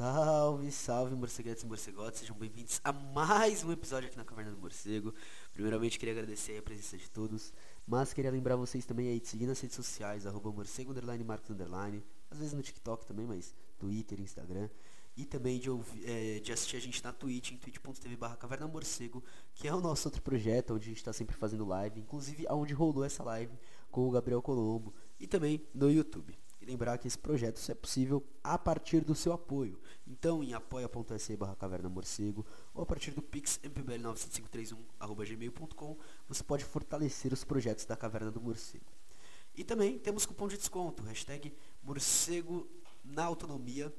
Salve, salve, morceguetes e morcegotes, sejam bem-vindos a mais um episódio aqui na Caverna do Morcego. Primeiramente, queria agradecer a presença de todos, mas queria lembrar vocês também aí de seguir nas redes sociais, arroba morcego, underline, marcos, underline, às vezes no TikTok também, mas Twitter, Instagram, e também de, ouvir, é, de assistir a gente na Twitch, em twitch.tv barra Caverna Morcego, que é o nosso outro projeto, onde a gente está sempre fazendo live, inclusive aonde rolou essa live com o Gabriel Colombo, e também no YouTube. E lembrar que esse projeto só é possível a partir do seu apoio. Então, em apoia.se barra caverna morcego ou a partir do pix mpbl95531 você pode fortalecer os projetos da Caverna do Morcego. E também temos cupom de desconto, hashtag morcego na autonomia,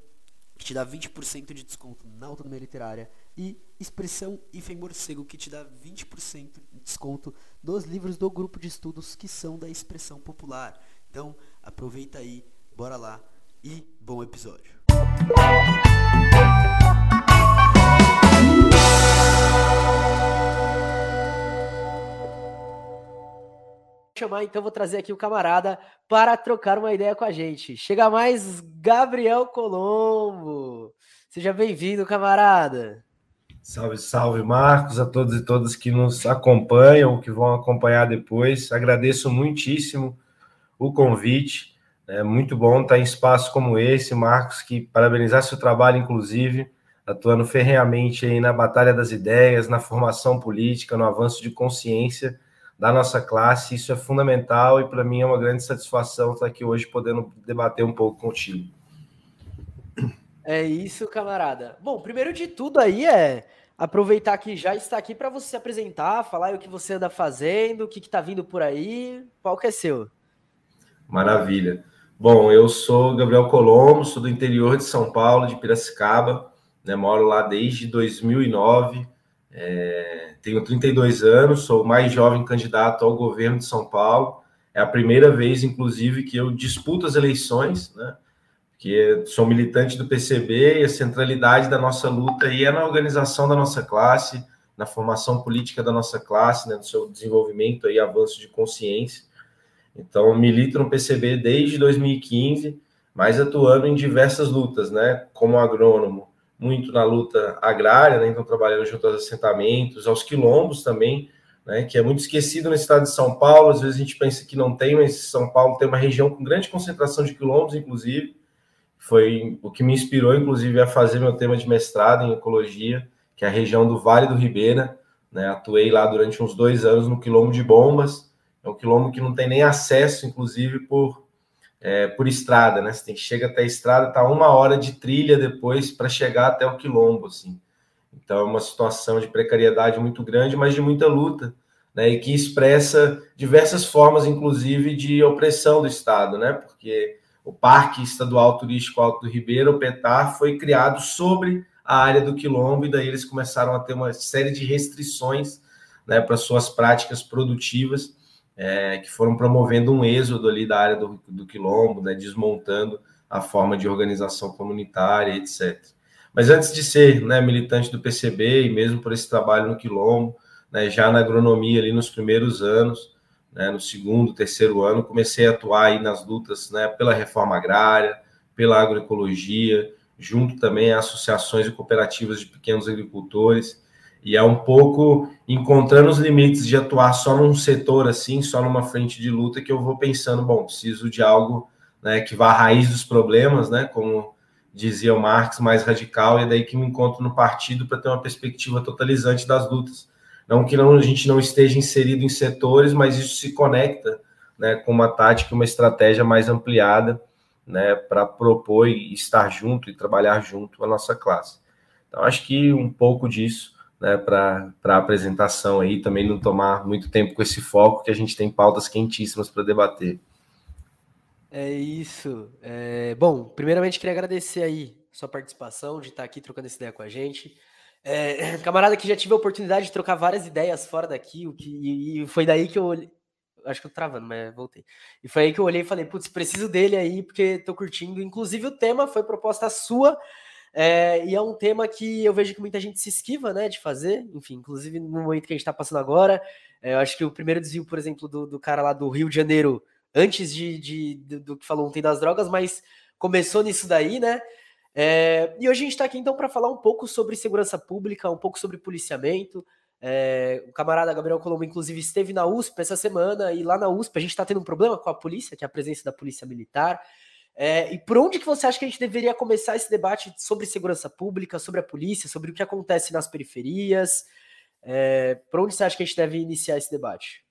que te dá 20% de desconto na autonomia literária, e expressão IFEM Morcego, que te dá 20% de desconto nos livros do grupo de estudos que são da expressão popular. Então, aproveita aí, bora lá e bom episódio. chamar, então vou trazer aqui o camarada para trocar uma ideia com a gente. Chega mais Gabriel Colombo. Seja bem-vindo, camarada. Salve, salve, Marcos, a todos e todas que nos acompanham, que vão acompanhar depois. Agradeço muitíssimo o convite. É muito bom estar em espaço como esse, Marcos, que parabenizar seu trabalho, inclusive, atuando ferreamente aí na batalha das ideias, na formação política, no avanço de consciência da nossa classe. Isso é fundamental e para mim é uma grande satisfação estar aqui hoje podendo debater um pouco contigo. É isso, camarada. Bom, primeiro de tudo aí é aproveitar que já está aqui para você se apresentar, falar o que você anda fazendo, o que está vindo por aí. Qual que é seu? Maravilha. Bom, eu sou Gabriel Colombo, sou do interior de São Paulo, de Piracicaba, né, moro lá desde 2009, é, tenho 32 anos, sou o mais jovem candidato ao governo de São Paulo, é a primeira vez, inclusive, que eu disputo as eleições, né, que sou militante do PCB e a centralidade da nossa luta aí é na organização da nossa classe, na formação política da nossa classe, né, no seu desenvolvimento e avanço de consciência. Então, milito no PCB desde 2015, mas atuando em diversas lutas, né? Como agrônomo, muito na luta agrária, né? Então, trabalhando junto aos assentamentos, aos quilombos também, né? Que é muito esquecido no estado de São Paulo. Às vezes a gente pensa que não tem, mas São Paulo tem uma região com grande concentração de quilombos, inclusive. Foi o que me inspirou, inclusive, a fazer meu tema de mestrado em ecologia, que é a região do Vale do Ribeira. Né? Atuei lá durante uns dois anos no quilombo de Bombas é um quilombo que não tem nem acesso, inclusive, por, é, por estrada, né? Você tem que chegar até a estrada, tá uma hora de trilha depois para chegar até o quilombo, assim. Então é uma situação de precariedade muito grande, mas de muita luta, né? E que expressa diversas formas, inclusive, de opressão do Estado, né? Porque o Parque Estadual Turístico Alto do Ribeiro, o PETAR, foi criado sobre a área do quilombo e daí eles começaram a ter uma série de restrições, né, para suas práticas produtivas é, que foram promovendo um êxodo ali da área do, do quilombo, né, desmontando a forma de organização comunitária, etc. Mas antes de ser né, militante do PCB e mesmo por esse trabalho no quilombo, né, já na agronomia ali nos primeiros anos, né, no segundo, terceiro ano, comecei a atuar aí nas lutas né, pela reforma agrária, pela agroecologia, junto também a associações e cooperativas de pequenos agricultores, e é um pouco encontrando os limites de atuar só num setor assim, só numa frente de luta, que eu vou pensando, bom, preciso de algo né, que vá à raiz dos problemas, né, como dizia o Marx, mais radical, e é daí que me encontro no partido para ter uma perspectiva totalizante das lutas. Não que não, a gente não esteja inserido em setores, mas isso se conecta né, com uma tática, uma estratégia mais ampliada né, para propor e estar junto e trabalhar junto a nossa classe. Então, acho que um pouco disso né, para a apresentação aí, também não tomar muito tempo com esse foco, que a gente tem pautas quentíssimas para debater. É isso. É, bom, primeiramente queria agradecer aí sua participação, de estar aqui trocando essa ideia com a gente. É, camarada que já tive a oportunidade de trocar várias ideias fora daqui, o que, e foi daí que eu olhei. Acho que eu tô travando, mas voltei. E foi aí que eu olhei e falei, putz, preciso dele aí, porque tô curtindo. Inclusive, o tema foi proposta sua é, e é um tema que eu vejo que muita gente se esquiva, né, de fazer. Enfim, inclusive no momento que a gente está passando agora, é, eu acho que o primeiro desvio, por exemplo, do, do cara lá do Rio de Janeiro, antes de, de, de, do que falou ontem das drogas, mas começou nisso daí, né? É, e hoje a gente está aqui então para falar um pouco sobre segurança pública, um pouco sobre policiamento. É, o camarada Gabriel Colombo, inclusive, esteve na USP essa semana e lá na USP a gente está tendo um problema com a polícia, que é a presença da polícia militar. É, e por onde que você acha que a gente deveria começar esse debate sobre segurança pública, sobre a polícia, sobre o que acontece nas periferias? É, por onde você acha que a gente deve iniciar esse debate?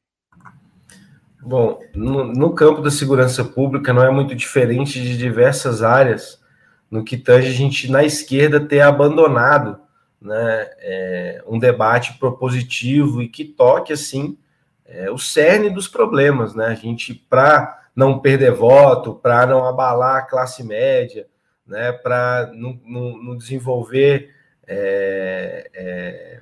Bom, no, no, campo da segurança pública não é muito diferente de diversas áreas, no que tange a gente, na esquerda, ter abandonado né, é, um debate propositivo e que toque, assim, é, o cerne dos problemas, né? A gente, para não perder voto, para não abalar a classe média, né, para não, não, não, desenvolver é, é,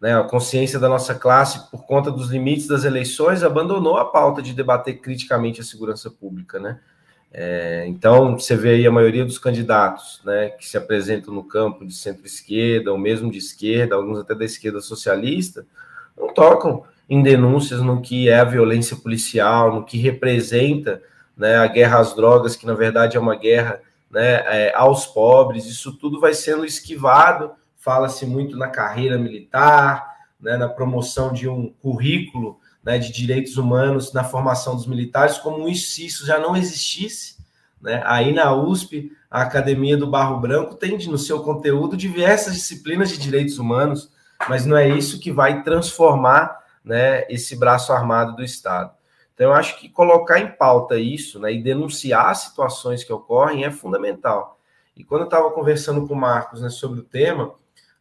né, a consciência da nossa classe por conta dos limites das eleições, abandonou a pauta de debater criticamente a segurança pública, né? É, então, você vê aí a maioria dos candidatos né, que se apresentam no campo de centro-esquerda, ou mesmo de esquerda, alguns até da esquerda socialista, não tocam em denúncias no que é a violência policial, no que representa né, a guerra às drogas, que na verdade é uma guerra né, é, aos pobres, isso tudo vai sendo esquivado. Fala-se muito na carreira militar, né, na promoção de um currículo né, de direitos humanos na formação dos militares, como se isso já não existisse. Né? Aí na USP, a Academia do Barro Branco tem no seu conteúdo diversas disciplinas de direitos humanos, mas não é isso que vai transformar né, esse braço armado do Estado. Então, eu acho que colocar em pauta isso né, e denunciar situações que ocorrem é fundamental. E quando eu estava conversando com o Marcos né, sobre o tema,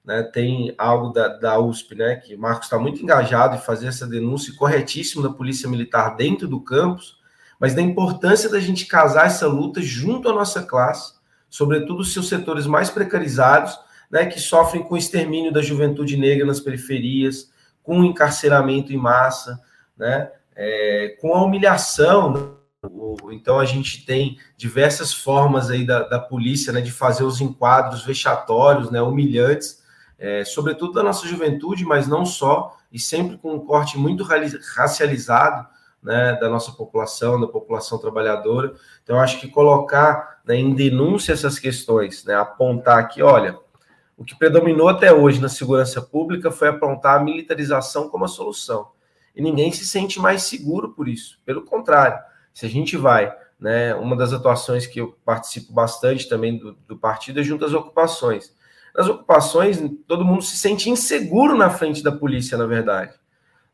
né, tem algo da, da USP, né, que o Marcos está muito engajado em fazer essa denúncia corretíssima da Polícia Militar dentro do campus, mas da importância da gente casar essa luta junto à nossa classe, sobretudo os seus setores mais precarizados, né, que sofrem com o extermínio da juventude negra nas periferias, com encarceramento em massa, né? É, com a humilhação. Né? Então a gente tem diversas formas aí da, da polícia né, de fazer os enquadros vexatórios, né, humilhantes, é, sobretudo da nossa juventude, mas não só, e sempre com um corte muito racializado né, da nossa população, da população trabalhadora. Então, acho que colocar né, em denúncia essas questões, né, apontar aqui, olha, o que predominou até hoje na segurança pública foi apontar a militarização como a solução. E ninguém se sente mais seguro por isso. Pelo contrário, se a gente vai, né, uma das atuações que eu participo bastante também do, do partido é junto às ocupações. Nas ocupações, todo mundo se sente inseguro na frente da polícia, na verdade.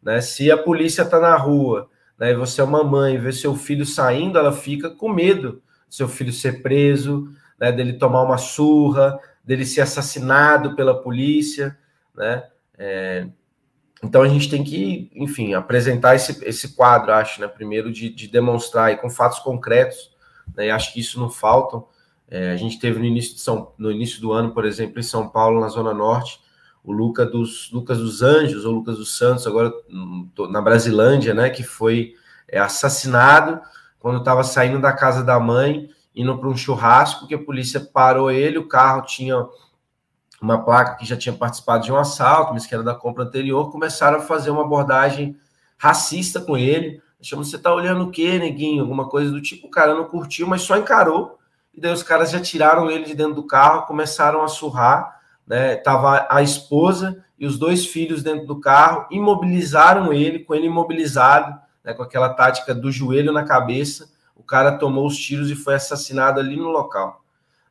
Né? Se a polícia está na rua, né, e você é uma mãe, vê seu filho saindo, ela fica com medo do seu filho ser preso, né, dele tomar uma surra, dele ser assassinado pela polícia, né? É, então a gente tem que, enfim, apresentar esse, esse quadro, acho, né? Primeiro de, de demonstrar aí, com fatos concretos, né? E acho que isso não faltam. É, a gente teve no início, de São, no início do ano, por exemplo, em São Paulo, na Zona Norte, o Luca dos, Lucas dos Anjos, ou Lucas dos Santos, agora na Brasilândia, né? Que foi é, assassinado quando estava saindo da casa da mãe indo para um churrasco que a polícia parou ele, o carro tinha uma placa que já tinha participado de um assalto, mas que era da compra anterior, começaram a fazer uma abordagem racista com ele. Chamam, você tá olhando o quê, neguinho? Alguma coisa do tipo. O cara não curtiu, mas só encarou. E daí os caras já tiraram ele de dentro do carro, começaram a surrar. Né? Tava a esposa e os dois filhos dentro do carro, imobilizaram ele, com ele imobilizado, né? com aquela tática do joelho na cabeça o cara tomou os tiros e foi assassinado ali no local.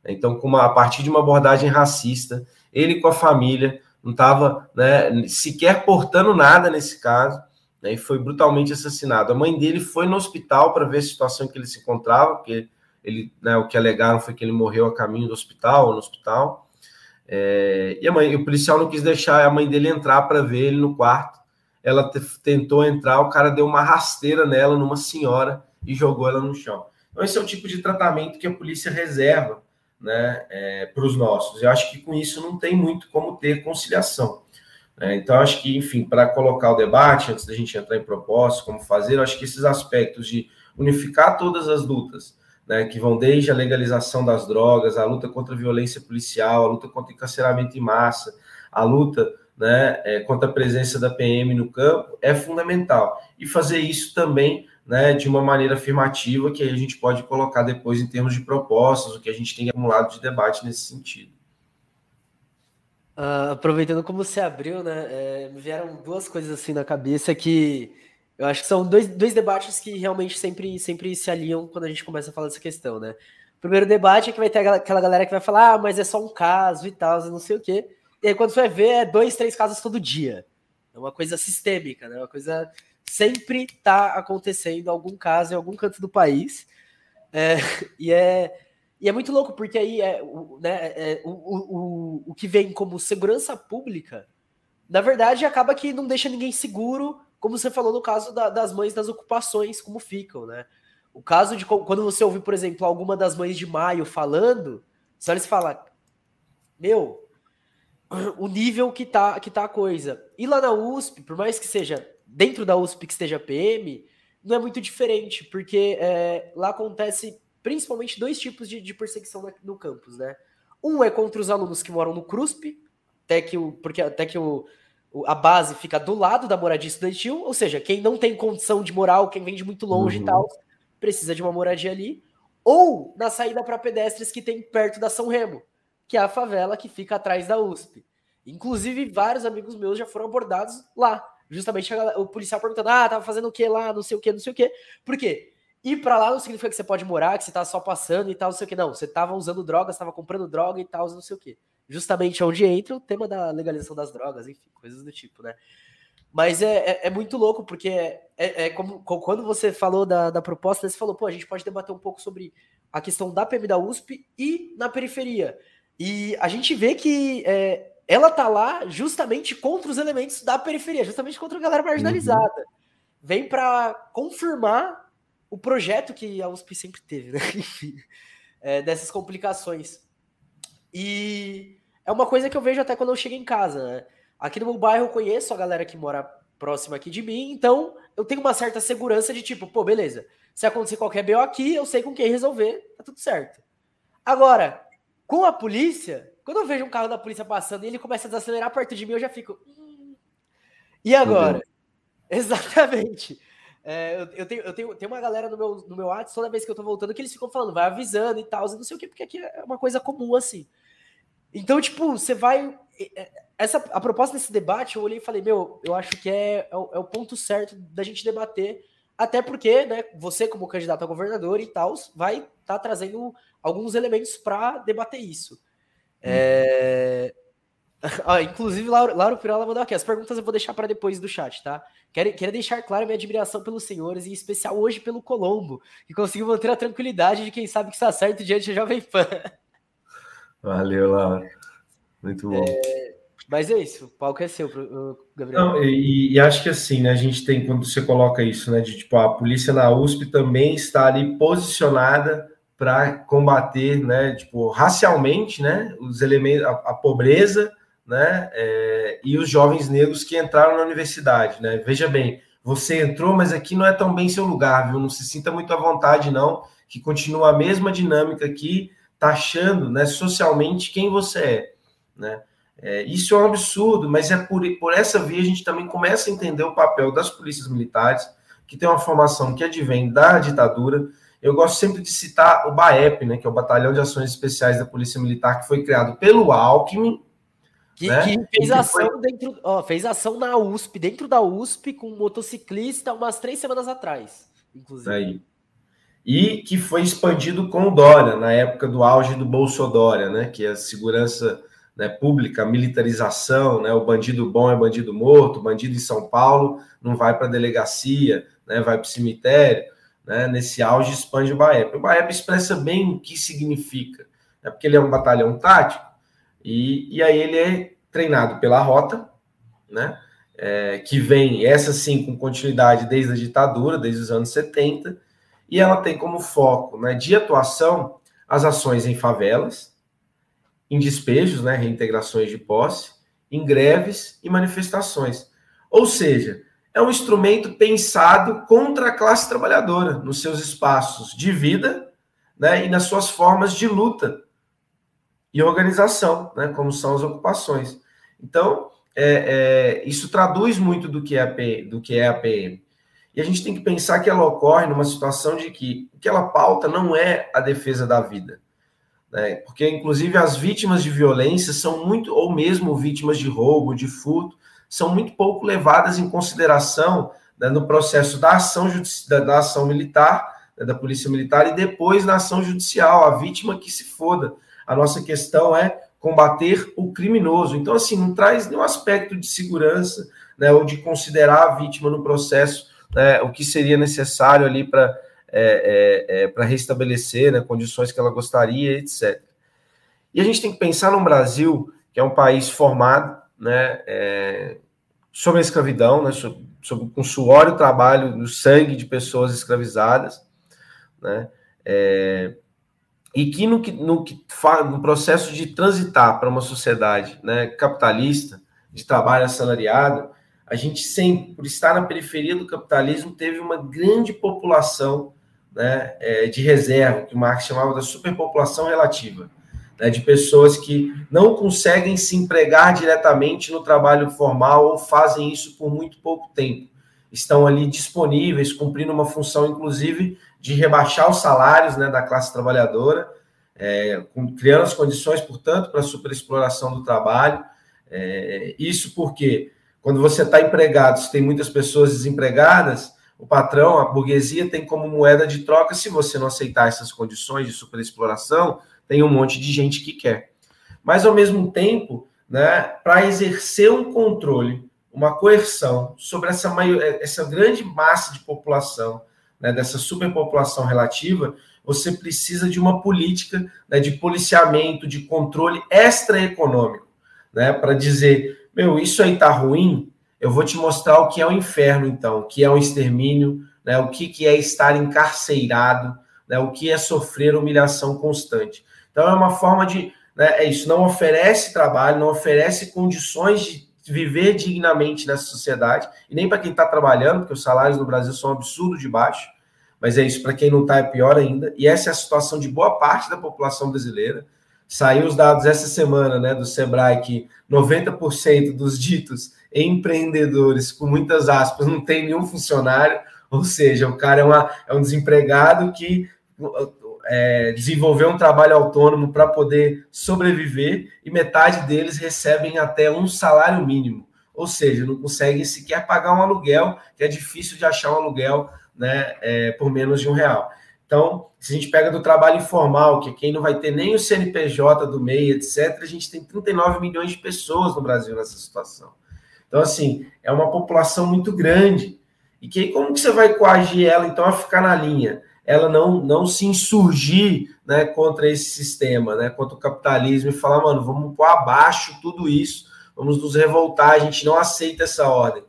Então, com uma, a partir de uma abordagem racista, ele com a família não estava né, sequer portando nada nesse caso, né, e foi brutalmente assassinado. A mãe dele foi no hospital para ver a situação que ele se encontrava, porque ele, né, o que alegaram foi que ele morreu a caminho do hospital, ou no hospital. É, e a mãe, o policial não quis deixar a mãe dele entrar para ver ele no quarto. Ela tentou entrar, o cara deu uma rasteira nela, numa senhora, e jogou ela no chão. Então, esse é o tipo de tratamento que a polícia reserva né, é, para os nossos. Eu acho que com isso não tem muito como ter conciliação. Né? Então, acho que, enfim, para colocar o debate, antes da gente entrar em propostas, como fazer, acho que esses aspectos de unificar todas as lutas, né, que vão desde a legalização das drogas, a luta contra a violência policial, a luta contra o encarceramento em massa, a luta né, é, contra a presença da PM no campo, é fundamental. E fazer isso também né, de uma maneira afirmativa que a gente pode colocar depois em termos de propostas, o que a gente tem acumulado de debate nesse sentido. Uh, aproveitando como você abriu, né, é, me vieram duas coisas assim na cabeça que eu acho que são dois, dois debates que realmente sempre, sempre se aliam quando a gente começa a falar dessa questão, né? O primeiro debate é que vai ter aquela galera que vai falar, ah, mas é só um caso e tal, não sei o quê. E aí quando você vai ver, é dois, três casos todo dia. É uma coisa sistêmica, né? Uma coisa sempre tá acontecendo algum caso em algum canto do país. É, e, é, e é muito louco, porque aí é, o, né, é, o, o, o que vem como segurança pública, na verdade, acaba que não deixa ninguém seguro, como você falou no caso da, das mães das ocupações, como ficam, né? O caso de quando você ouve, por exemplo, alguma das mães de maio falando, só eles falam, meu, o nível que tá, que tá a coisa. E lá na USP, por mais que seja dentro da USP que esteja PM, não é muito diferente, porque é, lá acontece principalmente dois tipos de, de, perseguição no campus, né? Um é contra os alunos que moram no CRUSP, até que o, porque até que o, a base fica do lado da moradia estudantil, ou seja, quem não tem condição de morar, ou quem vem de muito longe uhum. e tal, precisa de uma moradia ali, ou na saída para pedestres que tem perto da São Remo, que é a favela que fica atrás da USP. Inclusive, vários amigos meus já foram abordados lá. Justamente o policial perguntando: ah, tava fazendo o que lá, não sei o que, não sei o que. Por quê? Ir para lá não significa que você pode morar, que você tá só passando e tal, não sei o que. Não, você tava usando drogas, tava comprando droga e tal, não sei o que. Justamente onde entra o tema da legalização das drogas, enfim, coisas do tipo, né? Mas é, é, é muito louco, porque é, é, é como, quando você falou da, da proposta, você falou, pô, a gente pode debater um pouco sobre a questão da PM da USP e na periferia. E a gente vê que é, ela tá lá justamente contra os elementos da periferia, justamente contra a galera marginalizada. Uhum. Vem para confirmar o projeto que a USP sempre teve, né? Enfim, é, dessas complicações. E é uma coisa que eu vejo até quando eu chego em casa, né? Aqui no meu bairro eu conheço a galera que mora próxima aqui de mim, então eu tenho uma certa segurança de tipo, pô, beleza, se acontecer qualquer BO aqui, eu sei com quem resolver, tá tudo certo. Agora, com a polícia, quando eu vejo um carro da polícia passando e ele começa a desacelerar perto de mim, eu já fico. E agora? Exatamente. É, eu, eu, tenho, eu tenho, tenho uma galera no meu, no meu WhatsApp, toda vez que eu tô voltando, que eles ficam falando, vai avisando e tal, não sei o que, porque aqui é uma coisa comum assim. Então, tipo, você vai. Essa, a proposta desse debate, eu olhei e falei, meu, eu acho que é, é, o, é o ponto certo da gente debater, até porque, né, você, como candidato a governador e tal, vai estar tá trazendo alguns elementos para debater isso. É... ah, inclusive, Laura, Laura Pirola mandou aqui. As perguntas eu vou deixar para depois do chat, tá? Quero, quero deixar claro minha admiração pelos senhores, e em especial hoje pelo Colombo, que conseguiu manter a tranquilidade de quem sabe que está certo diante da Jovem Pan. Valeu, Laura. Muito bom. É... Mas é isso, o palco é seu, Gabriel. Não, e, e, acho que assim, né, a gente tem, quando você coloca isso, né, de tipo, a polícia na USP também está ali posicionada para combater, né, tipo, racialmente, né, os elementos, a, a pobreza, né, é, e os jovens negros que entraram na universidade, né. Veja bem, você entrou, mas aqui não é tão bem seu lugar, viu? Não se sinta muito à vontade, não, que continua a mesma dinâmica aqui, taxando, né, socialmente quem você é, né. É, isso é um absurdo, mas é por, por essa via a gente também começa a entender o papel das polícias militares, que tem uma formação que advém da ditadura, eu gosto sempre de citar o BAEP, né, que é o Batalhão de Ações Especiais da Polícia Militar, que foi criado pelo Alckmin. Que, né? que fez que ação foi... dentro, ó, fez ação na USP, dentro da USP, com um motociclista umas três semanas atrás, inclusive. Aí. E que foi expandido com o Dória, na época do auge do Bolsodória, né? Que é a segurança né, pública, a militarização, né? O bandido bom é bandido morto, bandido em São Paulo não vai para a delegacia, né? Vai para o cemitério né, nesse auge expande o BAEP. O BAEP expressa bem o que significa, né, porque ele é um batalhão tático e, e aí ele é treinado pela rota, né, é, que vem, essa sim, com continuidade desde a ditadura, desde os anos 70, e ela tem como foco né, de atuação as ações em favelas, em despejos, né, reintegrações de posse, em greves e manifestações. Ou seja, é um instrumento pensado contra a classe trabalhadora, nos seus espaços de vida né, e nas suas formas de luta e organização, né, como são as ocupações. Então, é, é, isso traduz muito do que, é do que é a PM. E a gente tem que pensar que ela ocorre numa situação de que o que ela pauta não é a defesa da vida. Né? Porque, inclusive, as vítimas de violência são muito, ou mesmo vítimas de roubo, de furto, são muito pouco levadas em consideração né, no processo da ação, da, da ação militar, né, da polícia militar, e depois na ação judicial, a vítima que se foda. A nossa questão é combater o criminoso. Então, assim, não traz nenhum aspecto de segurança, né, ou de considerar a vítima no processo, né, o que seria necessário ali para é, é, é, para restabelecer né, condições que ela gostaria, etc. E a gente tem que pensar no Brasil, que é um país formado né, é, sobre a escravidão, né, sobre, sobre, com suor e o trabalho, o sangue de pessoas escravizadas, né, é, e que no, no, no processo de transitar para uma sociedade né, capitalista, de trabalho assalariado, a gente sempre, por estar na periferia do capitalismo, teve uma grande população né, é, de reserva, que o Marx chamava da superpopulação relativa, né, de pessoas que não conseguem se empregar diretamente no trabalho formal ou fazem isso por muito pouco tempo. Estão ali disponíveis, cumprindo uma função, inclusive, de rebaixar os salários né, da classe trabalhadora, é, criando as condições, portanto, para a superexploração do trabalho. É, isso porque, quando você está empregado, se tem muitas pessoas desempregadas, o patrão, a burguesia, tem como moeda de troca, se você não aceitar essas condições de superexploração, tem um monte de gente que quer. Mas, ao mesmo tempo, né, para exercer um controle, uma coerção sobre essa, maior, essa grande massa de população, né, dessa superpopulação relativa, você precisa de uma política né, de policiamento, de controle extraeconômico, né, para dizer, meu, isso aí tá ruim, eu vou te mostrar o que é o inferno, então, o que é o extermínio, né, o que, que é estar encarcerado, né, o que é sofrer humilhação constante. Então, é uma forma de. Né, é isso, não oferece trabalho, não oferece condições de viver dignamente nessa sociedade, e nem para quem está trabalhando, porque os salários no Brasil são absurdos de baixo, mas é isso, para quem não está é pior ainda, e essa é a situação de boa parte da população brasileira. Saiu os dados essa semana né, do Sebrae que 90% dos ditos empreendedores, com muitas aspas, não tem nenhum funcionário, ou seja, o cara é, uma, é um desempregado que é, desenvolveu um trabalho autônomo para poder sobreviver e metade deles recebem até um salário mínimo, ou seja, não conseguem sequer pagar um aluguel, que é difícil de achar um aluguel né, é, por menos de um real. Então, se a gente pega do trabalho informal, que quem não vai ter nem o CNPJ do MEI, etc., a gente tem 39 milhões de pessoas no Brasil nessa situação. Então, assim, é uma população muito grande. E que como que você vai coagir ela, então, a ficar na linha? Ela não, não se insurgir né, contra esse sistema, né, contra o capitalismo e falar, mano, vamos pôr abaixo tudo isso, vamos nos revoltar, a gente não aceita essa ordem.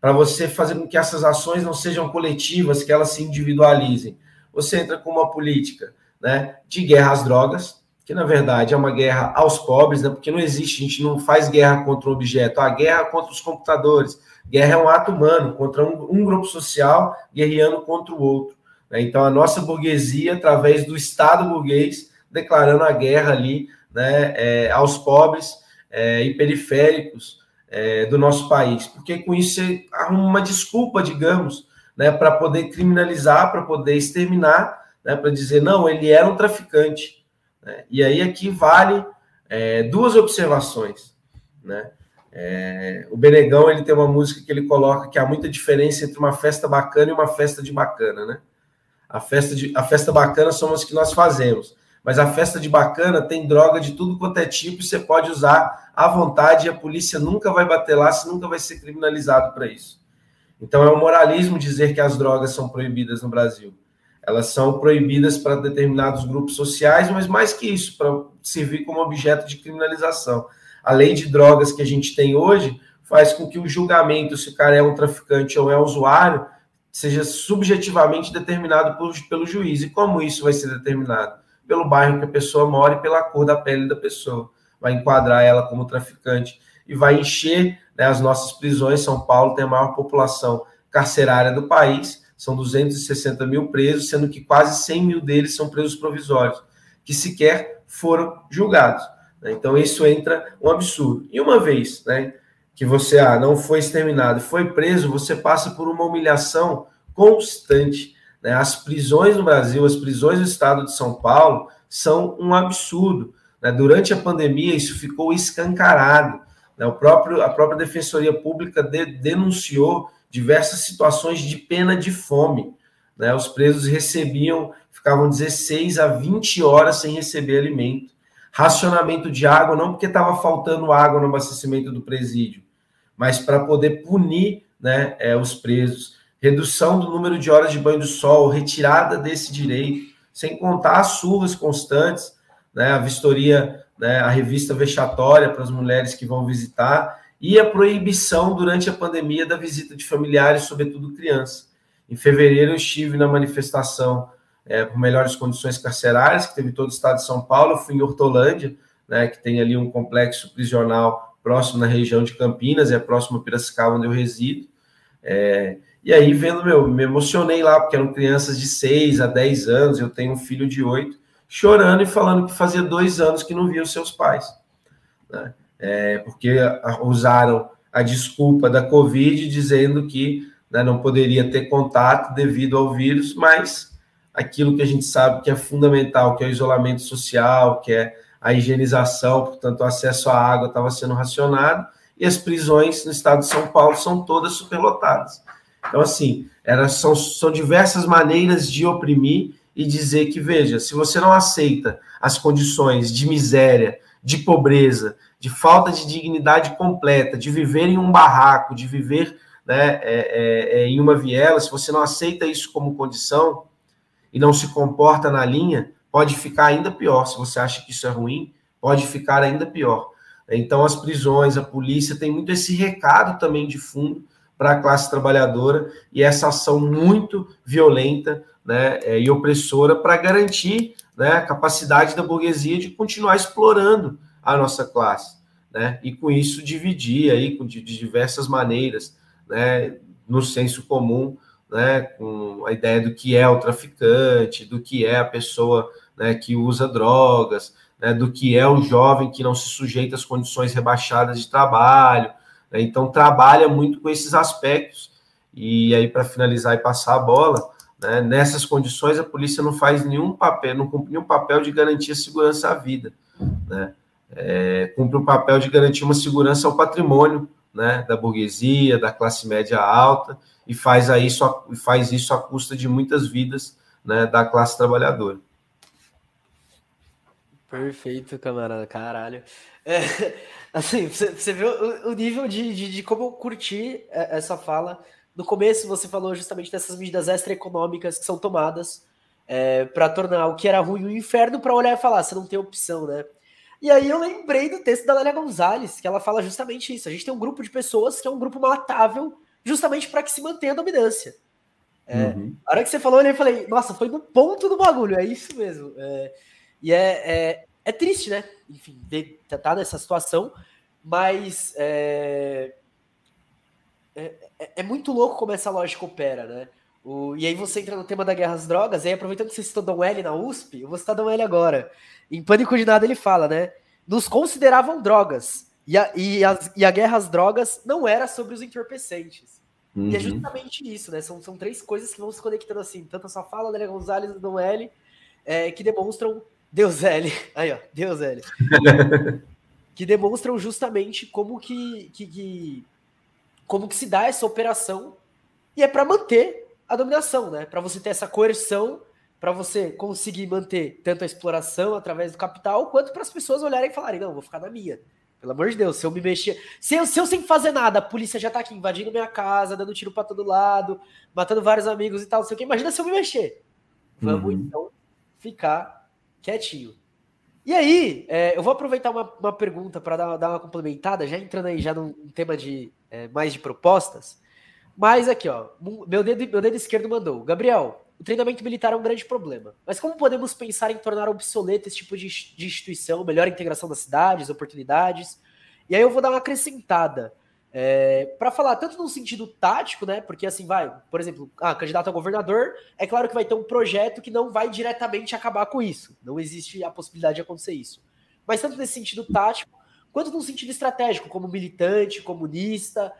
Para você fazer com que essas ações não sejam coletivas, que elas se individualizem. Você entra com uma política né, de guerra às drogas, que na verdade é uma guerra aos pobres, né? porque não existe, a gente não faz guerra contra o objeto, a guerra contra os computadores. Guerra é um ato humano, contra um, um grupo social guerreando contra o outro. Né? Então, a nossa burguesia, através do Estado burguês, declarando a guerra ali né, é, aos pobres é, e periféricos é, do nosso país, porque com isso você arruma uma desculpa, digamos, né, para poder criminalizar, para poder exterminar, né, para dizer, não, ele era um traficante. Né? E aí aqui vale é, duas observações. Né? É, o Benegão ele tem uma música que ele coloca que há muita diferença entre uma festa bacana e uma festa de bacana, né? A festa, de, a festa bacana são as que nós fazemos, mas a festa de bacana tem droga de tudo quanto é tipo e você pode usar à vontade e a polícia nunca vai bater lá, você nunca vai ser criminalizado para isso. Então é um moralismo dizer que as drogas são proibidas no Brasil elas são proibidas para determinados grupos sociais, mas mais que isso, para servir como objeto de criminalização. A lei de drogas que a gente tem hoje faz com que o julgamento se o cara é um traficante ou é um usuário seja subjetivamente determinado por, pelo juiz. E como isso vai ser determinado? Pelo bairro que a pessoa mora e pela cor da pele da pessoa. Vai enquadrar ela como traficante e vai encher né, as nossas prisões. São Paulo tem a maior população carcerária do país são 260 mil presos, sendo que quase 100 mil deles são presos provisórios, que sequer foram julgados. Né? Então, isso entra um absurdo. E uma vez né, que você ah, não foi exterminado, foi preso, você passa por uma humilhação constante. Né? As prisões no Brasil, as prisões no estado de São Paulo, são um absurdo. Né? Durante a pandemia, isso ficou escancarado. Né? O próprio, a própria Defensoria Pública de, denunciou diversas situações de pena de fome. Né? Os presos recebiam, ficavam 16 a 20 horas sem receber alimento. Racionamento de água, não porque estava faltando água no abastecimento do presídio, mas para poder punir né, é, os presos. Redução do número de horas de banho do sol, retirada desse direito, sem contar as surras constantes, né, a vistoria, né, a revista vexatória para as mulheres que vão visitar, e a proibição durante a pandemia da visita de familiares, sobretudo crianças. Em fevereiro, eu estive na manifestação é, por melhores condições carcerárias, que teve todo o estado de São Paulo. Eu fui em Hortolândia, né, que tem ali um complexo prisional próximo na região de Campinas, é próximo a Piracicaba, onde eu resido. É, e aí, vendo, meu, me emocionei lá, porque eram crianças de 6 a 10 anos, eu tenho um filho de 8, chorando e falando que fazia dois anos que não via os seus pais. Né? É, porque usaram a desculpa da Covid, dizendo que né, não poderia ter contato devido ao vírus, mas aquilo que a gente sabe que é fundamental, que é o isolamento social, que é a higienização, portanto, o acesso à água estava sendo racionado, e as prisões no estado de São Paulo são todas superlotadas. Então, assim, eram, são, são diversas maneiras de oprimir e dizer que, veja, se você não aceita as condições de miséria, de pobreza, de falta de dignidade completa, de viver em um barraco, de viver né, é, é, é, em uma viela, se você não aceita isso como condição e não se comporta na linha, pode ficar ainda pior. Se você acha que isso é ruim, pode ficar ainda pior. Então, as prisões, a polícia tem muito esse recado também de fundo para a classe trabalhadora e essa ação muito violenta né, é, e opressora para garantir né, a capacidade da burguesia de continuar explorando a nossa classe. Né, e com isso dividir aí de diversas maneiras né, no senso comum, né, com a ideia do que é o traficante, do que é a pessoa né, que usa drogas, né, do que é o jovem que não se sujeita às condições rebaixadas de trabalho. Né, então, trabalha muito com esses aspectos. E aí, para finalizar e passar a bola, né, nessas condições, a polícia não faz nenhum papel, não cumpre nenhum papel de garantir a segurança à vida. Né? É, cumpre o papel de garantir uma segurança ao patrimônio né, da burguesia, da classe média alta, e faz, a isso, faz isso à custa de muitas vidas né, da classe trabalhadora. Perfeito, camarada, caralho. É, assim, você, vê o, o nível de, de, de, como eu curti é, essa fala. No começo, você falou justamente dessas medidas extraeconômicas que são tomadas é, para tornar o que era ruim um inferno para olhar e falar, você não tem opção, né? E aí eu lembrei do texto da Lélia Gonzalez, que ela fala justamente isso. A gente tem um grupo de pessoas que é um grupo matável justamente para que se mantenha a dominância. É, uhum. A hora que você falou, eu falei, nossa, foi no ponto do bagulho, é isso mesmo. É, e é, é, é, triste, né? Enfim, estar tá nessa situação, mas é, é, é, é, muito louco como essa lógica opera, né? O, e aí você entra no tema da guerra às drogas, e aí aproveitando que você citou Dom L na USP, eu vou citar Dom L agora. Em Pânico de Nada ele fala, né? Nos consideravam drogas. E a, e, as, e a guerra às drogas não era sobre os entorpecentes. Uhum. E é uhum. justamente isso, né? São, são três coisas que vão se conectando assim. Tanto a sua fala, Lélia Gonzalez e Dom L, é, que demonstram. Deus L. Aí, ó, Deus L. que demonstram justamente como que, que, que, como que se dá essa operação. E é para manter a dominação, né? Para você ter essa coerção para você conseguir manter tanto a exploração através do capital, quanto para as pessoas olharem e falarem: não, vou ficar na minha. Pelo amor de Deus, se eu me mexer. Se eu, se eu sem fazer nada, a polícia já tá aqui invadindo minha casa, dando tiro para todo lado, matando vários amigos e tal, não sei o que. Imagina se eu me mexer. Vamos uhum. então ficar quietinho. E aí, é, eu vou aproveitar uma, uma pergunta para dar, dar, uma complementada, já entrando aí já num tema de é, mais de propostas. Mas aqui, ó, meu dedo, meu dedo esquerdo mandou. Gabriel, o treinamento militar é um grande problema. Mas como podemos pensar em tornar obsoleto esse tipo de, de instituição, melhor integração das cidades, oportunidades? E aí eu vou dar uma acrescentada. É, para falar tanto no sentido tático, né? Porque assim vai, por exemplo, ah, candidato a governador, é claro que vai ter um projeto que não vai diretamente acabar com isso. Não existe a possibilidade de acontecer isso. Mas tanto nesse sentido tático, quanto no sentido estratégico, como militante, comunista,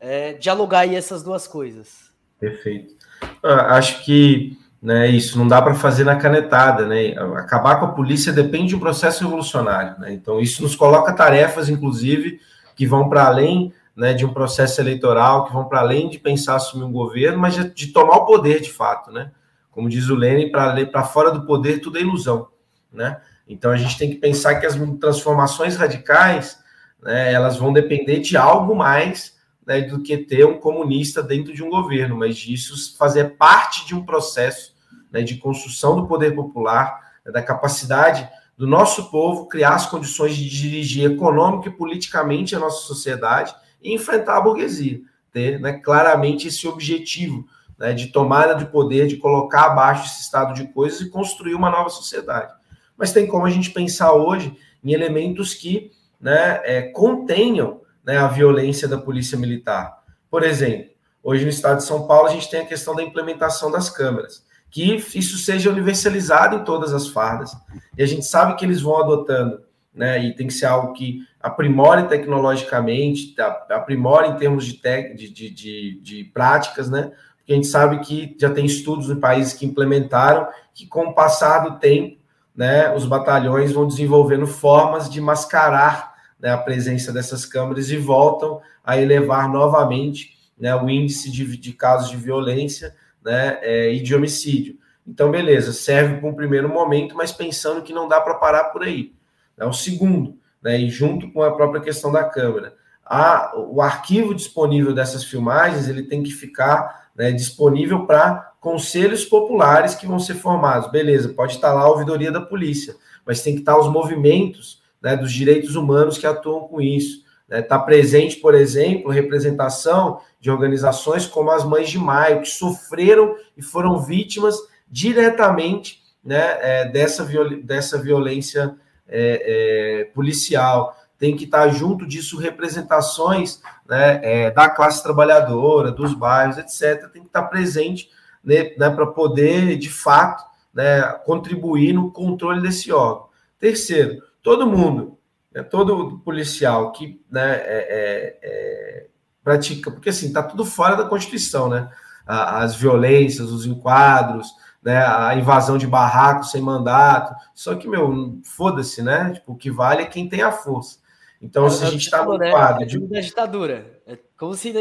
é, dialogar aí essas duas coisas. Perfeito. Ah, acho que né, isso não dá para fazer na canetada, né? Acabar com a polícia depende de um processo revolucionário, né? Então isso nos coloca tarefas, inclusive, que vão para além né, de um processo eleitoral, que vão para além de pensar assumir um governo, mas de, de, tomar o poder de fato, né? Como diz o Lenin, para fora do poder tudo é ilusão, né? Então a gente tem que pensar que as transformações radicais, né, elas vão depender de algo mais né, do que ter um comunista dentro de um governo, mas disso fazer parte de um processo né, de construção do poder popular, né, da capacidade do nosso povo criar as condições de dirigir econômica e politicamente a nossa sociedade e enfrentar a burguesia, ter né, claramente esse objetivo né, de tomada de poder, de colocar abaixo esse estado de coisas e construir uma nova sociedade. Mas tem como a gente pensar hoje em elementos que né, é, contenham né, a violência da polícia militar. Por exemplo, hoje no estado de São Paulo a gente tem a questão da implementação das câmeras, que isso seja universalizado em todas as fardas. E a gente sabe que eles vão adotando, né, e tem que ser algo que aprimore tecnologicamente, aprimore em termos de, tec, de, de, de, de práticas, né, porque a gente sabe que já tem estudos em países que implementaram, que com o passar do tempo, né, os batalhões vão desenvolvendo formas de mascarar né, a presença dessas câmeras e voltam a elevar novamente né, o índice de, de, casos de violência né, é, e de homicídio. Então, beleza, serve para um primeiro momento, mas pensando que não dá para parar por aí. É o segundo, né, e junto com a própria questão da câmera. A, o arquivo disponível dessas filmagens ele tem que ficar né, disponível para conselhos populares que vão ser formados. Beleza, pode estar lá a ouvidoria da polícia, mas tem que estar os movimentos né, dos direitos humanos que atuam com isso. Está né? Tá presente, por exemplo, representação de organizações como as Mães de Maio, que sofreram e foram vítimas diretamente né, é, dessa, viol dessa violência é, é, policial. Tem que estar junto disso representações né, é, da classe trabalhadora, dos bairros, etc. Tem que estar presente né, né para poder, de fato, né, contribuir no controle desse órgão. Terceiro, todo mundo, né, todo policial que né, é, é, pratica, porque assim, está tudo fora da Constituição, né? As violências, os enquadros, né, a invasão de barracos sem mandato. Só que, meu, foda-se, né? Tipo, o que vale é quem tem a força. Então, é, se a gente está no né? quadro. É tudo da ditadura. É como se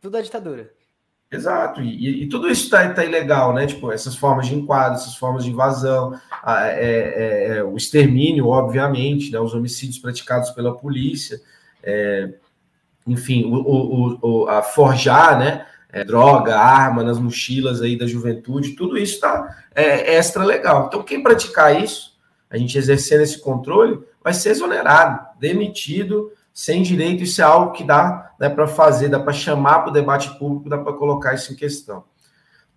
tudo da ditadura. Exato, e, e, tudo isso está tá ilegal, né? Tipo, essas formas de enquadro, essas formas de invasão, a, é, é, é, o extermínio, obviamente, né? os homicídios praticados pela polícia, é, enfim, o, o, o, a forjar, né? É, droga, arma nas mochilas aí da juventude, tudo isso está é, extra legal. Então, quem praticar isso, a gente exercendo esse controle, vai ser exonerado, demitido, sem direito, isso é algo que dá né, para fazer, dá para chamar para o debate público, dá para colocar isso em questão.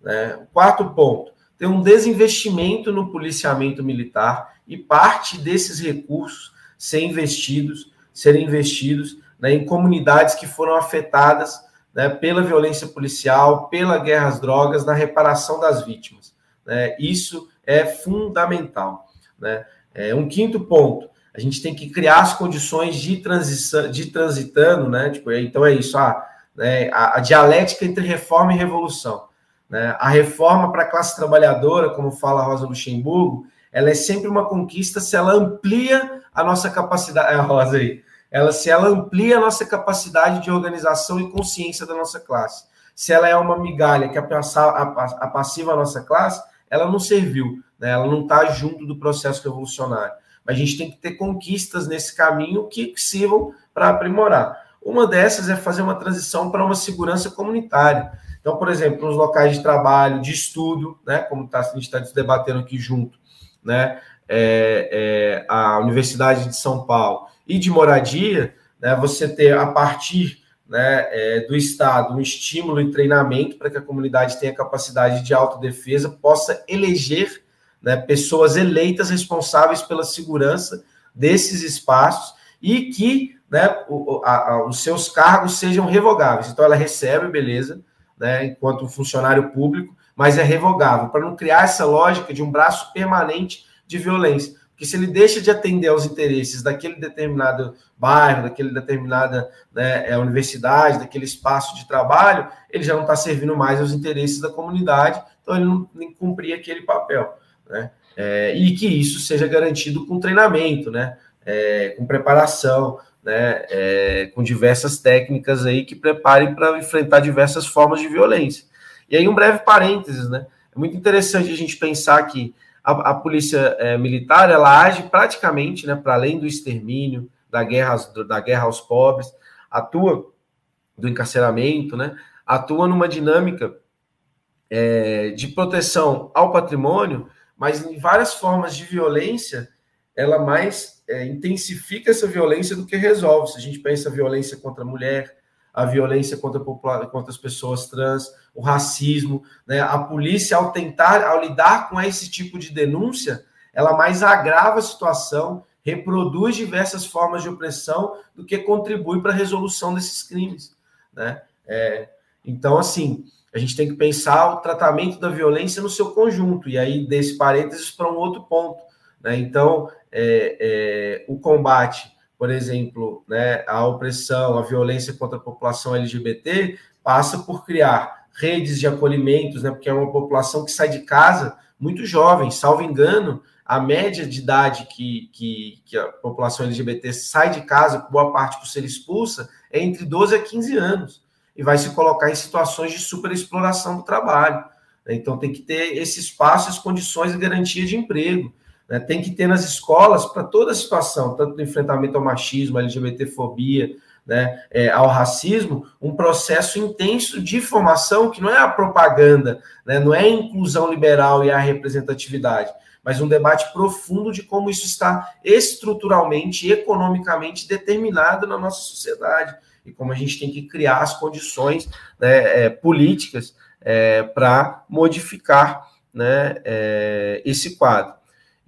Né? Quarto ponto, tem um desinvestimento no policiamento militar e parte desses recursos ser investidos, serem investidos né, em comunidades que foram afetadas né, pela violência policial, pela guerra às drogas, na reparação das vítimas. Né? Isso é fundamental. Né? É, um quinto ponto, a gente tem que criar as condições de transição, de transitando, né? Tipo, então é isso, ah, né, a, a dialética entre reforma e revolução. Né? A reforma para a classe trabalhadora, como fala a Rosa Luxemburgo, ela é sempre uma conquista se ela amplia a nossa capacidade. É a Rosa aí. Ela, se ela amplia a nossa capacidade de organização e consciência da nossa classe. Se ela é uma migalha que apassiva a nossa classe, ela não serviu, né? ela não está junto do processo revolucionário a gente tem que ter conquistas nesse caminho que sirvam para aprimorar. Uma dessas é fazer uma transição para uma segurança comunitária. Então, por exemplo, nos locais de trabalho, de estudo, né, como tá, a gente está debatendo aqui junto, né, é, é, a Universidade de São Paulo e de moradia, né, você ter a partir né, é, do Estado um estímulo e treinamento para que a comunidade tenha capacidade de autodefesa, possa eleger né, pessoas eleitas responsáveis pela segurança desses espaços e que né, o, a, a, os seus cargos sejam revogáveis. Então, ela recebe, beleza, né, enquanto funcionário público, mas é revogável, para não criar essa lógica de um braço permanente de violência. Porque se ele deixa de atender aos interesses daquele determinado bairro, daquele determinada né, é, universidade, daquele espaço de trabalho, ele já não está servindo mais aos interesses da comunidade, então ele não nem cumprir aquele papel. Né? É, e que isso seja garantido com treinamento, né? É, com preparação, né? É, com diversas técnicas aí que preparem para enfrentar diversas formas de violência. E aí, um breve parênteses, né? É muito interessante a gente pensar que a, a polícia é, militar ela age praticamente, né, para além do extermínio, da guerra, da guerra aos pobres, atua do encarceramento, né, atua numa dinâmica é, de proteção ao patrimônio, mas em várias formas de violência, ela mais é, intensifica essa violência do que resolve. Se a gente pensa violência contra a mulher, a violência contra, a contra as pessoas trans, o racismo, né? A polícia, ao tentar, ao lidar com esse tipo de denúncia, ela mais agrava a situação, reproduz diversas formas de opressão do que contribui para a resolução desses crimes, né? É, então, assim, a gente tem que pensar o tratamento da violência no seu conjunto, e aí, desse parênteses, para um outro ponto. Né? Então, é, é, o combate por exemplo, né, a opressão, a violência contra a população LGBT, passa por criar redes de acolhimentos, né, porque é uma população que sai de casa muito jovem, salvo engano, a média de idade que, que, que a população LGBT sai de casa, boa parte por ser expulsa, é entre 12 a 15 anos, e vai se colocar em situações de superexploração do trabalho. Então, tem que ter esse espaço, as condições de garantia de emprego. Né? Tem que ter nas escolas, para toda a situação, tanto do enfrentamento ao machismo, à LGBTfobia, né, é, ao racismo, um processo intenso de formação que não é a propaganda, né, não é a inclusão liberal e a representatividade, mas um debate profundo de como isso está estruturalmente e economicamente determinado na nossa sociedade e como a gente tem que criar as condições né, é, políticas é, para modificar né, é, esse quadro.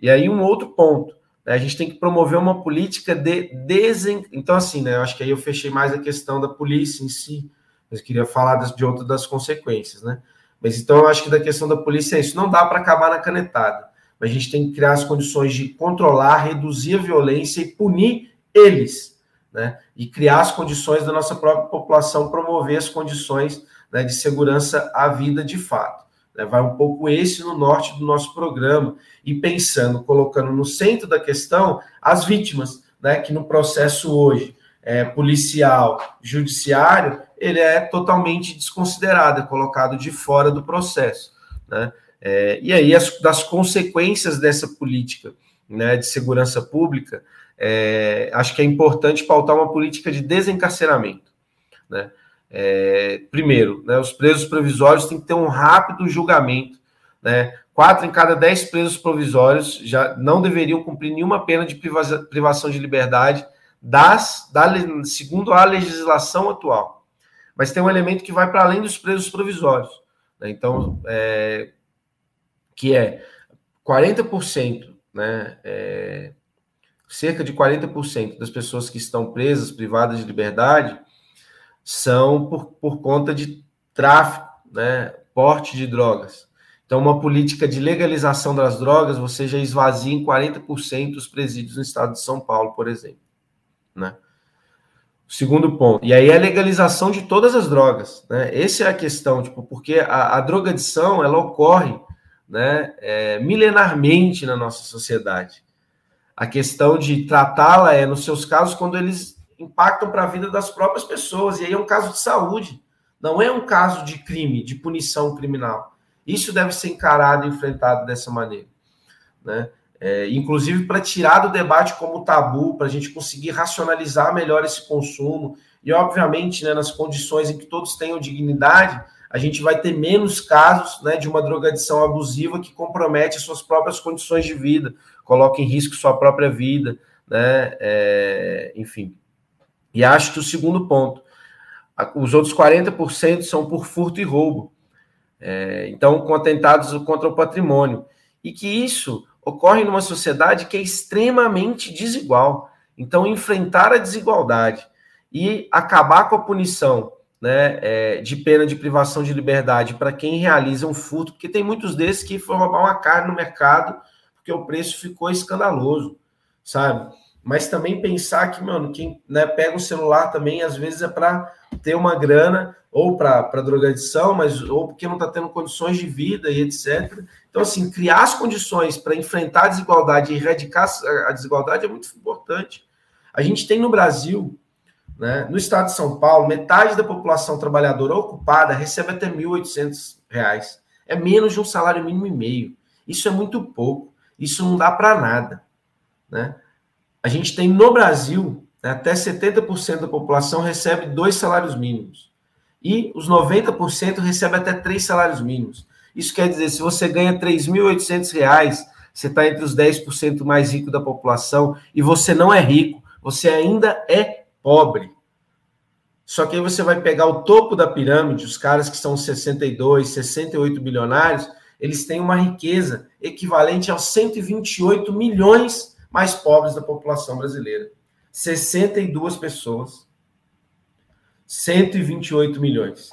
E aí um outro ponto, né, a gente tem que promover uma política de desen... Então, assim, né, eu acho que aí eu fechei mais a questão da polícia em si, mas queria falar de outras das consequências, né? Mas então eu acho que da questão da polícia é isso, não dá para acabar na canetada. A gente tem que criar as condições de controlar, reduzir a violência e punir eles, né? E criar as condições da nossa própria população, promover as condições né, de segurança à vida de fato. Né? Vai um pouco esse no norte do nosso programa e pensando, colocando no centro da questão as vítimas, né? Que no processo hoje é, policial, judiciário, ele é totalmente desconsiderado, é colocado de fora do processo, né? É, e aí as, das consequências dessa política, né, de segurança pública, é, acho que é importante pautar uma política de desencarceramento, né? É, primeiro, né, os presos provisórios têm que ter um rápido julgamento. Né? Quatro em cada dez presos provisórios já não deveriam cumprir nenhuma pena de privação de liberdade, das, da, segundo a legislação atual. Mas tem um elemento que vai para além dos presos provisórios. Né? Então, é, que é 40%, né, é, cerca de 40% das pessoas que estão presas, privadas de liberdade, são por, por conta de tráfico, né, porte de drogas. Então, uma política de legalização das drogas, você já esvazia em 40% os presídios no estado de São Paulo, por exemplo. Né? Segundo ponto. E aí é a legalização de todas as drogas. Né? Essa é a questão, tipo, porque a, a drogadição ela ocorre né, é, milenarmente na nossa sociedade. A questão de tratá-la é, nos seus casos, quando eles impactam para a vida das próprias pessoas. E aí é um caso de saúde, não é um caso de crime, de punição criminal. Isso deve ser encarado e enfrentado dessa maneira. Né? É, inclusive para tirar do debate como tabu, para a gente conseguir racionalizar melhor esse consumo. E, obviamente, né, nas condições em que todos tenham dignidade, a gente vai ter menos casos né, de uma drogadição abusiva que compromete suas próprias condições de vida, coloca em risco sua própria vida, né, é, enfim. E acho que o segundo ponto, os outros 40% são por furto e roubo. É, então, com atentados contra o patrimônio. E que isso ocorre numa sociedade que é extremamente desigual. Então, enfrentar a desigualdade e acabar com a punição né, é, de pena de privação de liberdade para quem realiza um furto, porque tem muitos desses que foram roubar uma carne no mercado, porque o preço ficou escandaloso, sabe? Mas também pensar que, mano, quem né, pega o celular também, às vezes é para ter uma grana, ou para drogadição, mas ou porque não está tendo condições de vida e etc. Então, assim, criar as condições para enfrentar a desigualdade e erradicar a desigualdade é muito importante. A gente tem no Brasil, né, no estado de São Paulo, metade da população trabalhadora ocupada recebe até R$ 1.800. É menos de um salário mínimo e meio. Isso é muito pouco. Isso não dá para nada. Né? A gente tem no Brasil, né, até 70% da população recebe dois salários mínimos. E os 90% recebe até três salários mínimos. Isso quer dizer, se você ganha R$ 3.800, você está entre os 10% mais ricos da população e você não é rico, você ainda é pobre. Só que aí você vai pegar o topo da pirâmide, os caras que são 62, 68 bilionários, eles têm uma riqueza equivalente aos 128 milhões mais pobres da população brasileira. 62 pessoas, 128 milhões.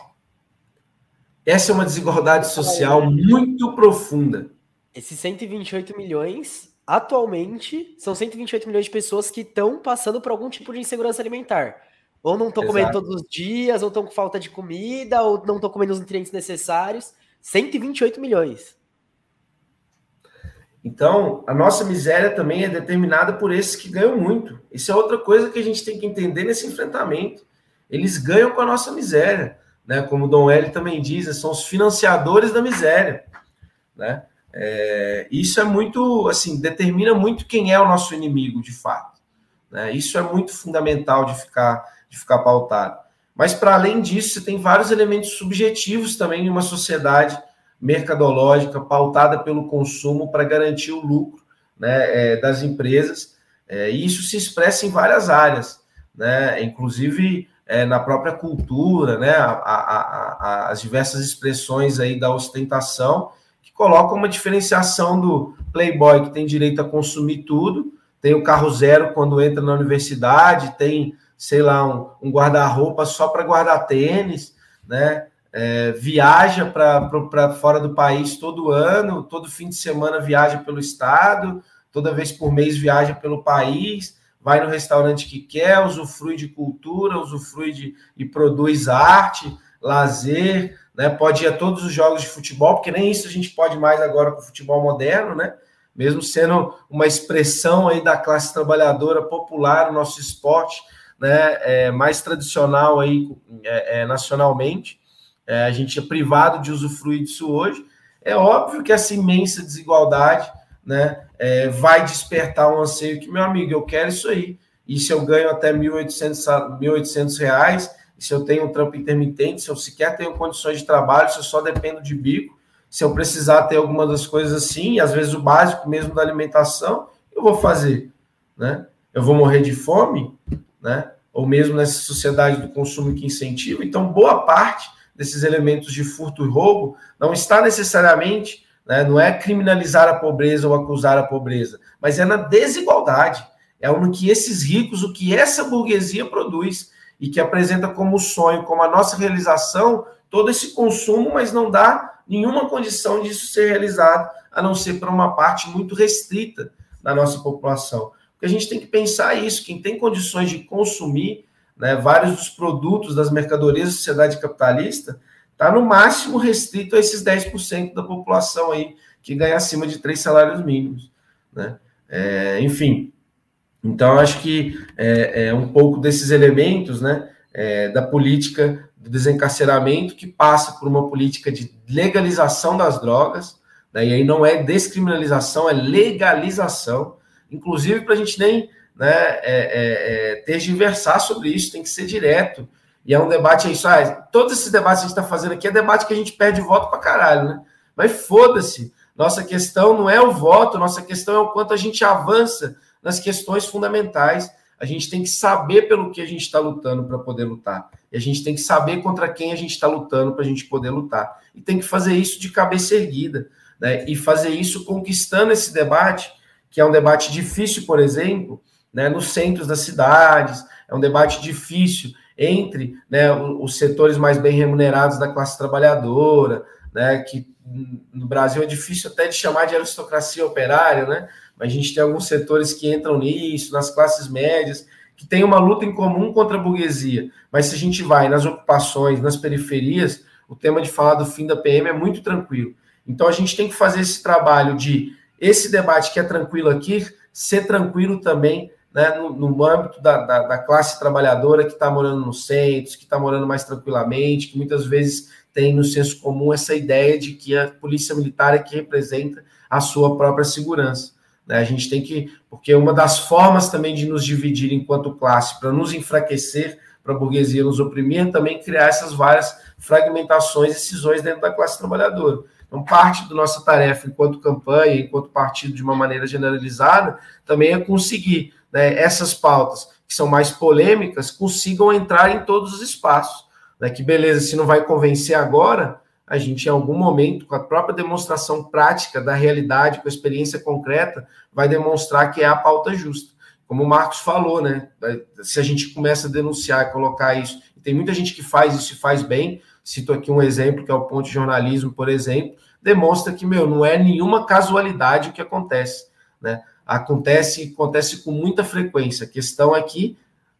Essa é uma desigualdade social muito profunda. Esses 128 milhões, atualmente, são 128 milhões de pessoas que estão passando por algum tipo de insegurança alimentar. Ou não estão comendo todos os dias, ou estão com falta de comida, ou não estão comendo os nutrientes necessários. 128 milhões. Então, a nossa miséria também é determinada por esses que ganham muito. Isso é outra coisa que a gente tem que entender nesse enfrentamento. Eles ganham com a nossa miséria né? Como o Dom L também diz, são os financiadores da miséria, né? É, isso é muito, assim, determina muito quem é o nosso inimigo, de fato. Né? Isso é muito fundamental de ficar, de ficar pautado. Mas, para além disso, você tem vários elementos subjetivos também em uma sociedade mercadológica pautada pelo consumo para garantir o lucro né, é, das empresas. É, e isso se expressa em várias áreas, né? inclusive é, na própria cultura, né, a, a, a, as diversas expressões aí da ostentação, que colocam uma diferenciação do playboy que tem direito a consumir tudo, tem o carro zero quando entra na universidade, tem, sei lá, um, um guarda-roupa só para guardar tênis, né, é, viaja para fora do país todo ano, todo fim de semana viaja pelo estado, toda vez por mês viaja pelo país, vai no restaurante que quer, usufrui de cultura, usufrui de e produz arte, lazer, né? Pode ir a todos os jogos de futebol, porque nem isso a gente pode mais agora com o futebol moderno, né? Mesmo sendo uma expressão aí da classe trabalhadora popular, o nosso esporte, né? É, mais tradicional aí é, é, nacionalmente, é, a gente é privado de usufruir disso hoje. É óbvio que essa imensa desigualdade, né? é, vai despertar um anseio que, meu amigo, eu quero isso aí. E se eu ganho até 1.800 reais, se eu tenho um trampo intermitente, se eu sequer tenho condições de trabalho, se eu só dependo de bico, se eu precisar ter alguma das coisas assim, às vezes o básico mesmo da alimentação, eu vou fazer, né? Eu vou morrer de fome, né? Ou mesmo nessa sociedade do consumo que incentiva. Então, boa parte desses elementos de furto e roubo não está necessariamente né? Não é criminalizar a pobreza ou acusar a pobreza, mas é na desigualdade. É no que esses ricos, o que essa burguesia produz e que apresenta como sonho, como a nossa realização, todo esse consumo, mas não dá nenhuma condição disso ser realizado, a não ser para uma parte muito restrita da nossa população. Porque a gente tem que pensar isso: quem tem condições de consumir né, vários dos produtos das mercadorias da sociedade capitalista, está no máximo restrito a esses 10% da população aí que ganha acima de três salários mínimos. Né? É, enfim, então acho que é, é, um pouco desses elementos né, é, da política do desencarceramento que passa por uma política de legalização das drogas, né, e aí não é descriminalização, é legalização, inclusive para a gente nem né, é, é, é, ter de versar sobre isso, tem que ser direto. E é um debate aí só. Ah, todos esses debates que a gente está fazendo aqui é debate que a gente perde voto para caralho, né? Mas foda-se. Nossa questão não é o voto, nossa questão é o quanto a gente avança nas questões fundamentais. A gente tem que saber pelo que a gente está lutando para poder lutar. E a gente tem que saber contra quem a gente está lutando para a gente poder lutar. E tem que fazer isso de cabeça erguida. Né? E fazer isso conquistando esse debate, que é um debate difícil, por exemplo, né? nos centros das cidades, é um debate difícil entre né, os setores mais bem remunerados da classe trabalhadora, né, que no Brasil é difícil até de chamar de aristocracia operária, né? Mas a gente tem alguns setores que entram nisso, nas classes médias, que tem uma luta em comum contra a burguesia. Mas se a gente vai nas ocupações, nas periferias, o tema de falar do fim da PM é muito tranquilo. Então a gente tem que fazer esse trabalho de esse debate que é tranquilo aqui, ser tranquilo também né, no, no âmbito da, da, da, classe trabalhadora que está morando nos centros, que está morando mais tranquilamente, que muitas vezes tem no senso comum essa ideia de que a polícia militar é que representa a sua própria segurança. Né? A gente tem que, porque uma das formas também de nos dividir enquanto classe, para nos enfraquecer, para a burguesia nos oprimir, também criar essas várias fragmentações e cisões dentro da classe trabalhadora. Então, parte da nossa tarefa enquanto campanha, enquanto partido de uma maneira generalizada, também é conseguir né, essas pautas que são mais polêmicas consigam entrar em todos os espaços. Né, que beleza, se não vai convencer agora, a gente em algum momento, com a própria demonstração prática da realidade, com a experiência concreta, vai demonstrar que é a pauta justa. Como o Marcos falou, né? Se a gente começa a denunciar e colocar isso, tem muita gente que faz isso e faz bem, cito aqui um exemplo, que é o Ponto de Jornalismo, por exemplo, demonstra que, meu, não é nenhuma casualidade o que acontece, né? Acontece, acontece com muita frequência. A questão é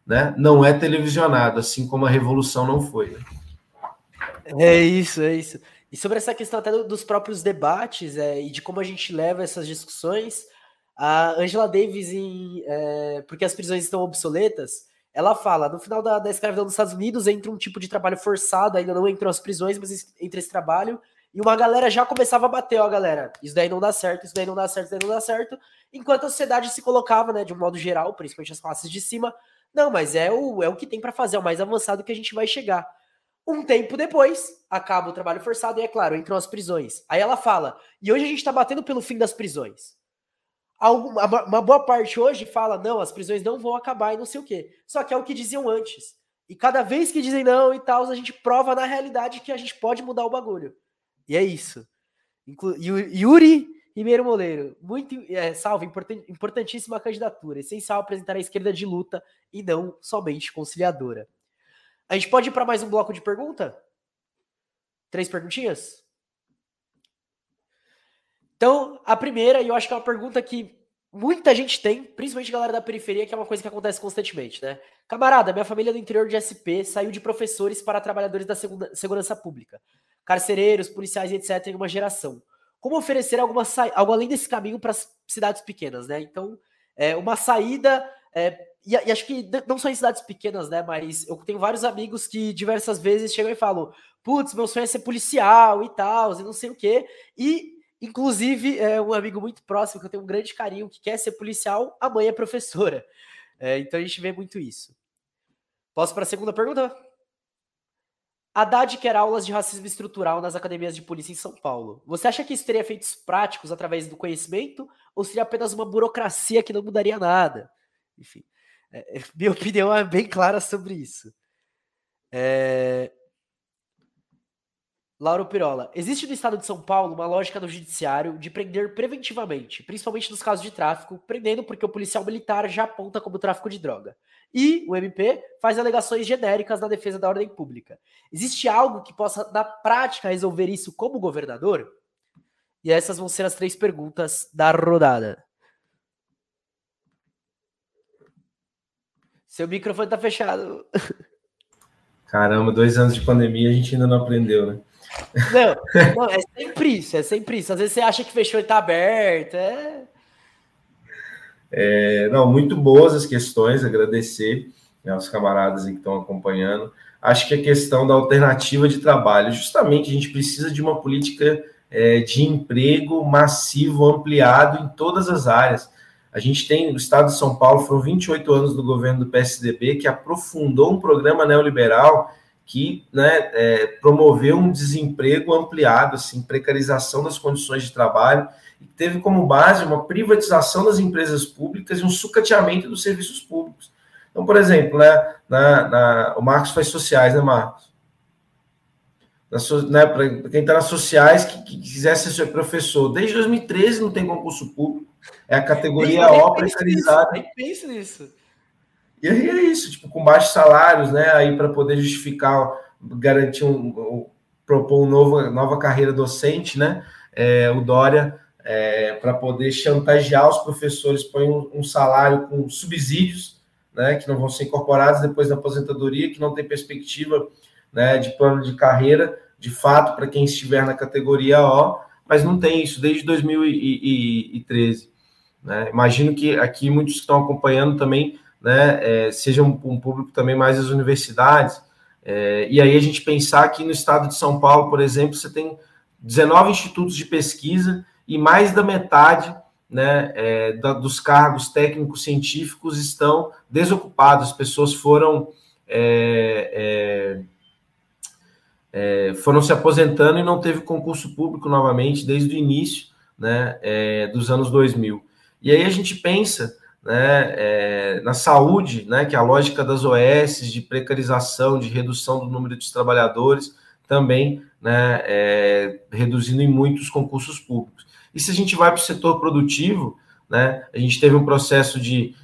né, não é televisionado, assim como a Revolução não foi. Né? É isso, é isso. E sobre essa questão até dos próprios debates é, e de como a gente leva essas discussões, a Angela Davis, em, é, porque as prisões estão obsoletas, ela fala, no final da, da escravidão dos Estados Unidos entra um tipo de trabalho forçado, ainda não entrou as prisões, mas entra esse trabalho, e uma galera já começava a bater, ó, galera, isso daí não dá certo, isso daí não dá certo, isso daí não dá certo, enquanto a sociedade se colocava, né, de um modo geral, principalmente as classes de cima, não, mas é o, é o que tem para fazer, é o mais avançado que a gente vai chegar. Um tempo depois, acaba o trabalho forçado e, é claro, entram as prisões. Aí ela fala, e hoje a gente está batendo pelo fim das prisões. Alguma, uma boa parte hoje fala, não, as prisões não vão acabar e não sei o quê. Só que é o que diziam antes. E cada vez que dizem não e tal, a gente prova na realidade que a gente pode mudar o bagulho. E é isso. Inclu Yuri Ribeiro Moleiro, muito é, salve, importantíssima candidatura. Essencial apresentar a esquerda de luta e não somente conciliadora. A gente pode ir para mais um bloco de pergunta? Três perguntinhas? Então, a primeira, e eu acho que é uma pergunta que muita gente tem, principalmente galera da periferia, que é uma coisa que acontece constantemente, né? Camarada, minha família do interior de SP saiu de professores para trabalhadores da segurança pública, carcereiros, policiais, etc., em uma geração. Como oferecer alguma algo além desse caminho para as cidades pequenas, né? Então, é, uma saída é, e, e, acho que não só em cidades pequenas, né? Mas eu tenho vários amigos que diversas vezes chegam e falam: putz, meu sonho é ser policial e tal, e não sei o quê. E, inclusive, é um amigo muito próximo que eu tenho um grande carinho que quer ser policial, a mãe é professora. É, então a gente vê muito isso. Posso para a segunda pergunta? Haddad quer aulas de racismo estrutural nas academias de polícia em São Paulo. Você acha que isso teria efeitos práticos através do conhecimento ou seria apenas uma burocracia que não mudaria nada? Enfim. É, é, minha opinião é bem clara sobre isso. É... Lauro Pirola. Existe no estado de São Paulo uma lógica do judiciário de prender preventivamente, principalmente nos casos de tráfico, prendendo porque o policial militar já aponta como tráfico de droga. E o MP faz alegações genéricas na defesa da ordem pública. Existe algo que possa, na prática, resolver isso como governador? E essas vão ser as três perguntas da rodada. Seu microfone tá fechado. Caramba, dois anos de pandemia a gente ainda não aprendeu, né? Não, não, é sempre isso, é sempre isso. Às vezes você acha que fechou e tá aberto. É... é não, muito boas as questões, agradecer né, aos camaradas que estão acompanhando. Acho que a questão da alternativa de trabalho, justamente a gente precisa de uma política é, de emprego massivo, ampliado em todas as áreas. A gente tem, no estado de São Paulo, foram 28 anos do governo do PSDB que aprofundou um programa neoliberal que né, é, promoveu um desemprego ampliado, assim, precarização das condições de trabalho, e teve como base uma privatização das empresas públicas e um sucateamento dos serviços públicos. Então, por exemplo, né, na, na, o Marcos faz sociais, né, Marcos? né, para quem está nas sociais, que, que quisesse ser professor, desde 2013 não tem concurso público. É a categoria O precarizada. Nem pensa nisso. E aí é isso, tipo, com baixos salários, né? Aí para poder justificar, garantir um, um propor uma nova, nova carreira docente, né? É, o Dória, é, para poder chantagear os professores, põe um, um, salário com subsídios, né? Que não vão ser incorporados depois da aposentadoria, que não tem perspectiva né, de plano de carreira, de fato, para quem estiver na categoria O, mas não tem isso desde 2013. Né? Imagino que aqui muitos que estão acompanhando também né, é, seja um, um, público também mais das universidades. É, e aí a gente pensar que no estado de São Paulo, por exemplo, você tem 19 institutos de pesquisa e mais da metade né, é, da, dos cargos técnicos científicos estão desocupados, as pessoas foram é, é, é, foram se aposentando e não teve concurso público novamente desde o início né, dos anos 2000. E aí a gente pensa né, é, na saúde, né, que é a lógica das OS, de precarização, de redução do número de trabalhadores, também né, é, reduzindo em muitos concursos públicos. E se a gente vai para o setor produtivo, né, a gente teve um processo de,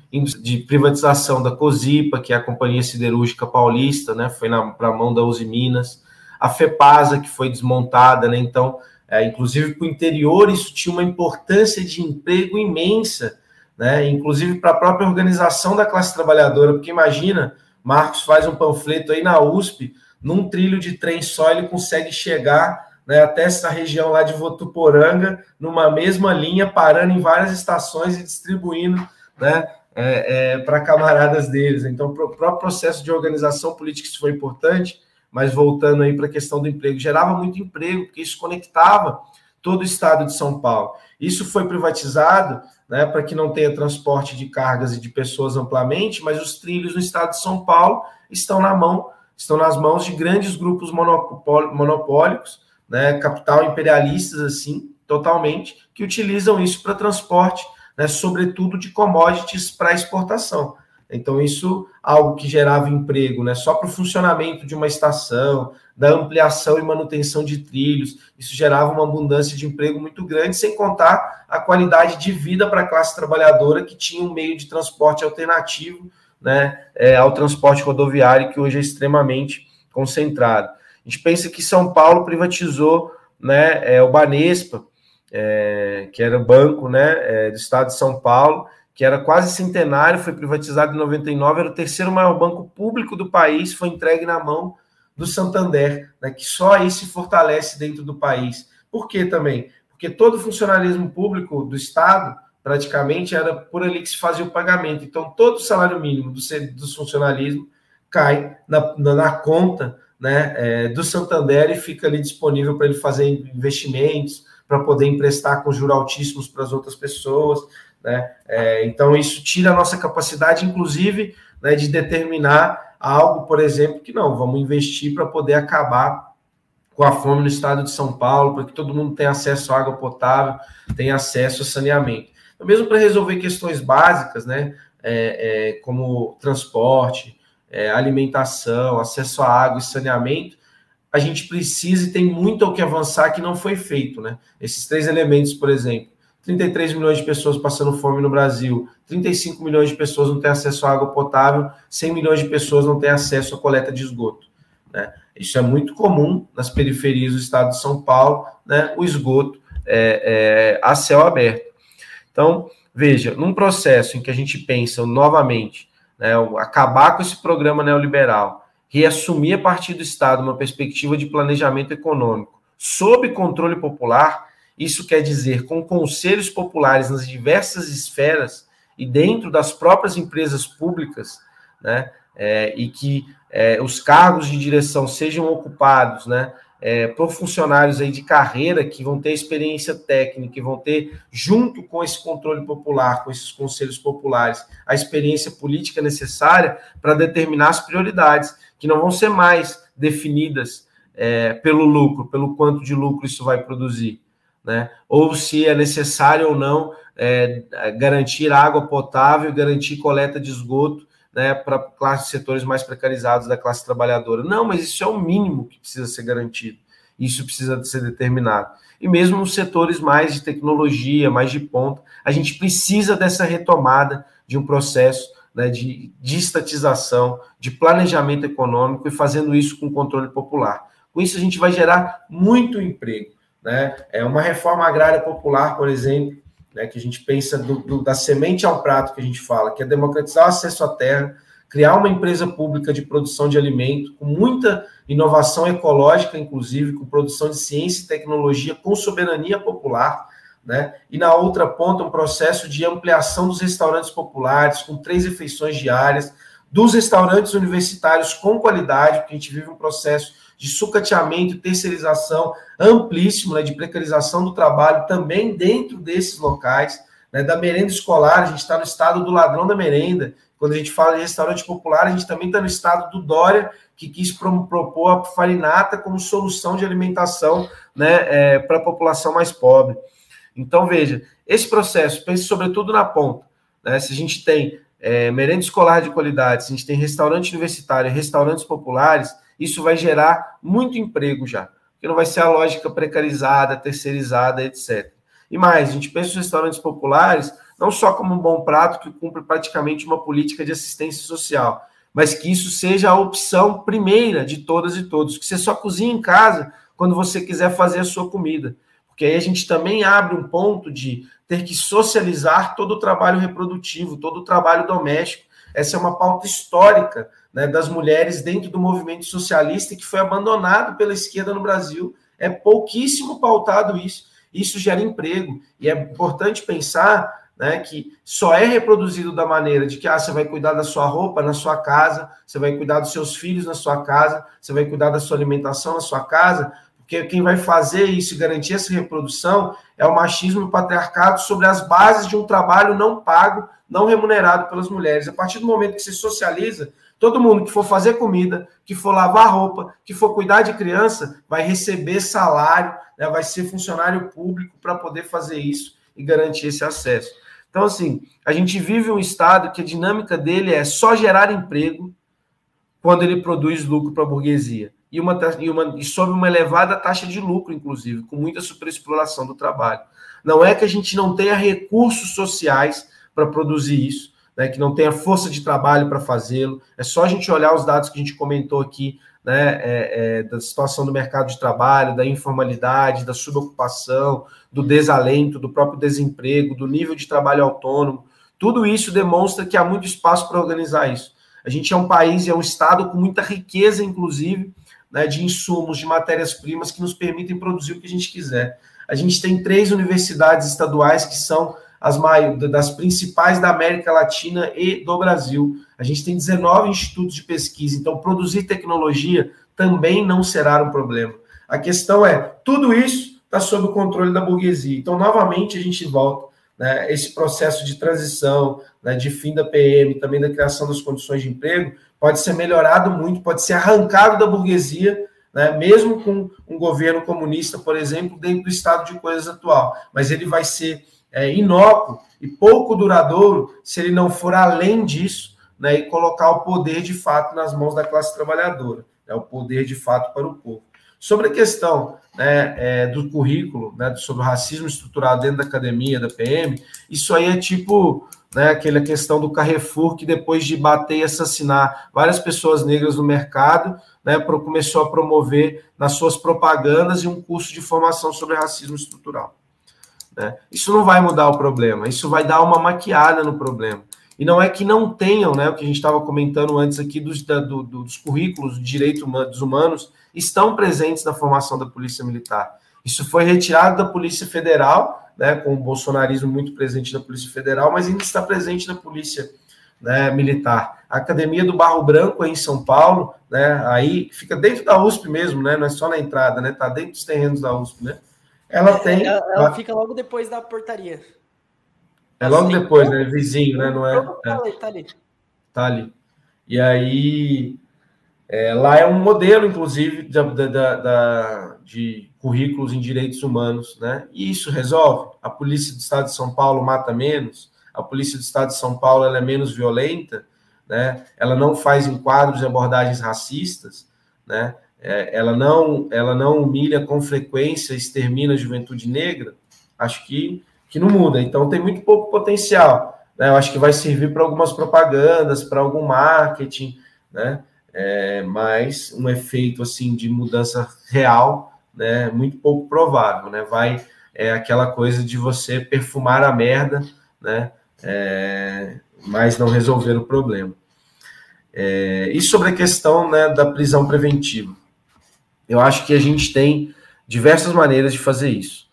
de privatização da COSIPA, que é a Companhia Siderúrgica Paulista, né, foi para a mão da Uzi Minas, a FEPASA, que foi desmontada, né, então, é, inclusive para o interior, isso tinha uma importância de emprego imensa, né? Inclusive para a própria organização da classe trabalhadora, porque imagina, Marcos faz um panfleto aí na USP, num trilho de trem só ele consegue chegar né, até essa região lá de Votuporanga, numa mesma linha, parando em várias estações e distribuindo né, é, é, para camaradas deles. Então, o próprio processo de organização política isso foi importante, mas voltando aí para a questão do emprego, gerava muito emprego, porque isso conectava todo o estado de São Paulo. Isso foi privatizado né, para que não tenha transporte de cargas e de pessoas amplamente, mas os trilhos no estado de São Paulo estão na mão, estão nas mãos de grandes grupos monopólicos, né, capital imperialistas assim, totalmente, que utilizam isso para transporte, né, sobretudo de commodities para exportação. Então, isso algo que gerava emprego, né? Só para o funcionamento de uma estação, da ampliação e manutenção de trilhos, isso gerava uma abundância de emprego muito grande, sem contar a qualidade de vida para a classe trabalhadora que tinha um meio de transporte alternativo, né? É, ao transporte rodoviário, que hoje é extremamente concentrado. A gente pensa que São Paulo privatizou né, é, o Banespa, é, que era o banco né, é, do estado de São Paulo, que era quase centenário, foi privatizado em 99, era o terceiro maior banco público do país, foi entregue na mão do Santander, né, que só aí se fortalece dentro do país. Por quê também? Porque todo o funcionalismo público do Estado, praticamente, era por ali que se fazia o pagamento. Então, todo o salário mínimo do, do funcionalismo cai na, na, na conta né, é, do Santander e fica ali disponível para ele fazer investimentos, para poder emprestar com juros altíssimos para as outras pessoas. Né? É, então, isso tira a nossa capacidade, inclusive, né, de determinar algo, por exemplo, que não, vamos investir para poder acabar com a fome no estado de São Paulo, para que todo mundo tenha acesso à água potável, tenha acesso a saneamento. Então, mesmo para resolver questões básicas, né, é, é, como transporte, é, alimentação, acesso à água e saneamento, a gente precisa e tem muito o que avançar que não foi feito. Né? Esses três elementos, por exemplo, 33 milhões de pessoas passando fome no Brasil, 35 milhões de pessoas não têm acesso à água potável, 100 milhões de pessoas não têm acesso à coleta de esgoto. Né? Isso é muito comum nas periferias do estado de São Paulo, né? o esgoto é, é, a céu aberto. Então, veja, num processo em que a gente pensa novamente, né, acabar com esse programa neoliberal, reassumir a partir do Estado uma perspectiva de planejamento econômico sob controle popular, isso quer dizer com conselhos populares nas diversas esferas e dentro das próprias empresas públicas, né? É, e que é, os cargos de direção sejam ocupados, né? É, por funcionários aí de carreira que vão ter experiência técnica, e vão ter, junto com esse controle popular, com esses conselhos populares, a experiência política necessária para determinar as prioridades, que não vão ser mais definidas é, pelo lucro, pelo quanto de lucro isso vai produzir, né? Ou se é necessário ou não é, garantir água potável, garantir coleta de esgoto, né, para classes setores mais precarizados da classe trabalhadora. Não, mas isso é o mínimo que precisa ser garantido. Isso precisa ser determinado. E mesmo nos setores mais de tecnologia, mais de ponta, a gente precisa dessa retomada de um processo né, de, de estatização, de planejamento econômico e fazendo isso com controle popular Com isso, a gente vai gerar muito emprego. Né? É uma reforma agrária popular, por exemplo, né, que a gente pensa do, do, da semente ao prato que a gente fala, que é democratizar o acesso à terra, criar uma empresa pública de produção de alimento, com muita inovação ecológica, inclusive, com produção de ciência e tecnologia, com soberania popular, né? E na outra ponta, um processo de ampliação dos restaurantes populares, com três refeições diárias, dos restaurantes universitários com qualidade, porque a gente vive um processo de sucateamento terceirização amplíssimo, né, de precarização do trabalho também dentro desses locais, né, da merenda escolar, a gente está no estado do ladrão da merenda, quando a gente fala de restaurante popular, a gente também está no estado do Dória, que quis propor a farinata como solução de alimentação né, é, para a população mais pobre. Então, veja, esse processo, pense sobretudo na ponta. Né, se a gente tem é, merenda escolar de qualidade, se a gente tem restaurante universitário, restaurantes populares, isso vai gerar muito emprego já, porque não vai ser a lógica precarizada, terceirizada, etc. E mais, a gente pensa os restaurantes populares não só como um bom prato que cumpre praticamente uma política de assistência social, mas que isso seja a opção primeira de todas e todos, que você só cozinha em casa quando você quiser fazer a sua comida. Porque aí a gente também abre um ponto de ter que socializar todo o trabalho reprodutivo, todo o trabalho doméstico. Essa é uma pauta histórica né, das mulheres dentro do movimento socialista que foi abandonado pela esquerda no Brasil. É pouquíssimo pautado isso. Isso gera emprego. E é importante pensar né, que só é reproduzido da maneira de que ah, você vai cuidar da sua roupa na sua casa, você vai cuidar dos seus filhos na sua casa, você vai cuidar da sua alimentação na sua casa, porque quem vai fazer isso e garantir essa reprodução é o machismo e o patriarcado sobre as bases de um trabalho não pago, não remunerado pelas mulheres. A partir do momento que se socializa, todo mundo que for fazer comida, que for lavar roupa, que for cuidar de criança, vai receber salário, né, vai ser funcionário público para poder fazer isso e garantir esse acesso. Então, assim, a gente vive um estado que a dinâmica dele é só gerar emprego quando ele produz lucro para a burguesia. E, uma, e, uma, e sob uma elevada taxa de lucro, inclusive, com muita superexploração do trabalho. Não é que a gente não tenha recursos sociais para produzir isso, né, que não tenha força de trabalho para fazê-lo. É só a gente olhar os dados que a gente comentou aqui né, é, é, da situação do mercado de trabalho, da informalidade, da subocupação, do desalento, do próprio desemprego, do nível de trabalho autônomo. Tudo isso demonstra que há muito espaço para organizar isso. A gente é um país e é um estado com muita riqueza, inclusive, né, de insumos, de matérias-primas que nos permitem produzir o que a gente quiser. A gente tem três universidades estaduais que são as das principais da América Latina e do Brasil. A gente tem 19 institutos de pesquisa, então produzir tecnologia também não será um problema. A questão é, tudo isso está sob o controle da burguesia. Então, novamente, a gente volta né, esse processo de transição, né, de fim da PM, também da criação das condições de emprego, pode ser melhorado muito, pode ser arrancado da burguesia, né, mesmo com um governo comunista, por exemplo, dentro do estado de coisas atual. Mas ele vai ser é, inócuo e pouco duradouro se ele não for além disso né, e colocar o poder de fato nas mãos da classe trabalhadora, né, o poder de fato para o povo. Sobre a questão né, é, do currículo, né, sobre o racismo estrutural dentro da academia, da PM, isso aí é tipo né, aquela questão do Carrefour, que depois de bater e assassinar várias pessoas negras no mercado, né, começou a promover nas suas propagandas e um curso de formação sobre racismo estrutural. Né? Isso não vai mudar o problema, isso vai dar uma maquiada no problema. E não é que não tenham, né, o que a gente estava comentando antes aqui dos, da, do, dos currículos de direitos dos humanos, estão presentes na formação da Polícia Militar. Isso foi retirado da Polícia Federal, né, com o bolsonarismo muito presente na Polícia Federal, mas ainda está presente na Polícia né, Militar. A Academia do Barro Branco, em São Paulo, né, aí fica dentro da USP mesmo, né, não é só na entrada, né, está dentro dos terrenos da USP, né? Ela tem. Ela, ela, fica logo depois da portaria. É logo depois, né? Vizinho, né? Não é. Tá ali, tá ali. Tá ali. E aí. É, lá é um modelo, inclusive, da, da, da, de currículos em direitos humanos, né? E isso resolve. A polícia do Estado de São Paulo mata menos, a polícia do Estado de São Paulo ela é menos violenta, né? Ela não faz enquadros e abordagens racistas, né? É, ela, não, ela não humilha com frequência, extermina a juventude negra, acho que, que não muda. Então tem muito pouco potencial. Né? Eu acho que vai servir para algumas propagandas, para algum marketing, né? é, mas um efeito assim de mudança real, né, muito pouco provável, né? Vai é aquela coisa de você perfumar a merda, né? É, mas não resolver o problema. É, e sobre a questão né, da prisão preventiva, eu acho que a gente tem diversas maneiras de fazer isso.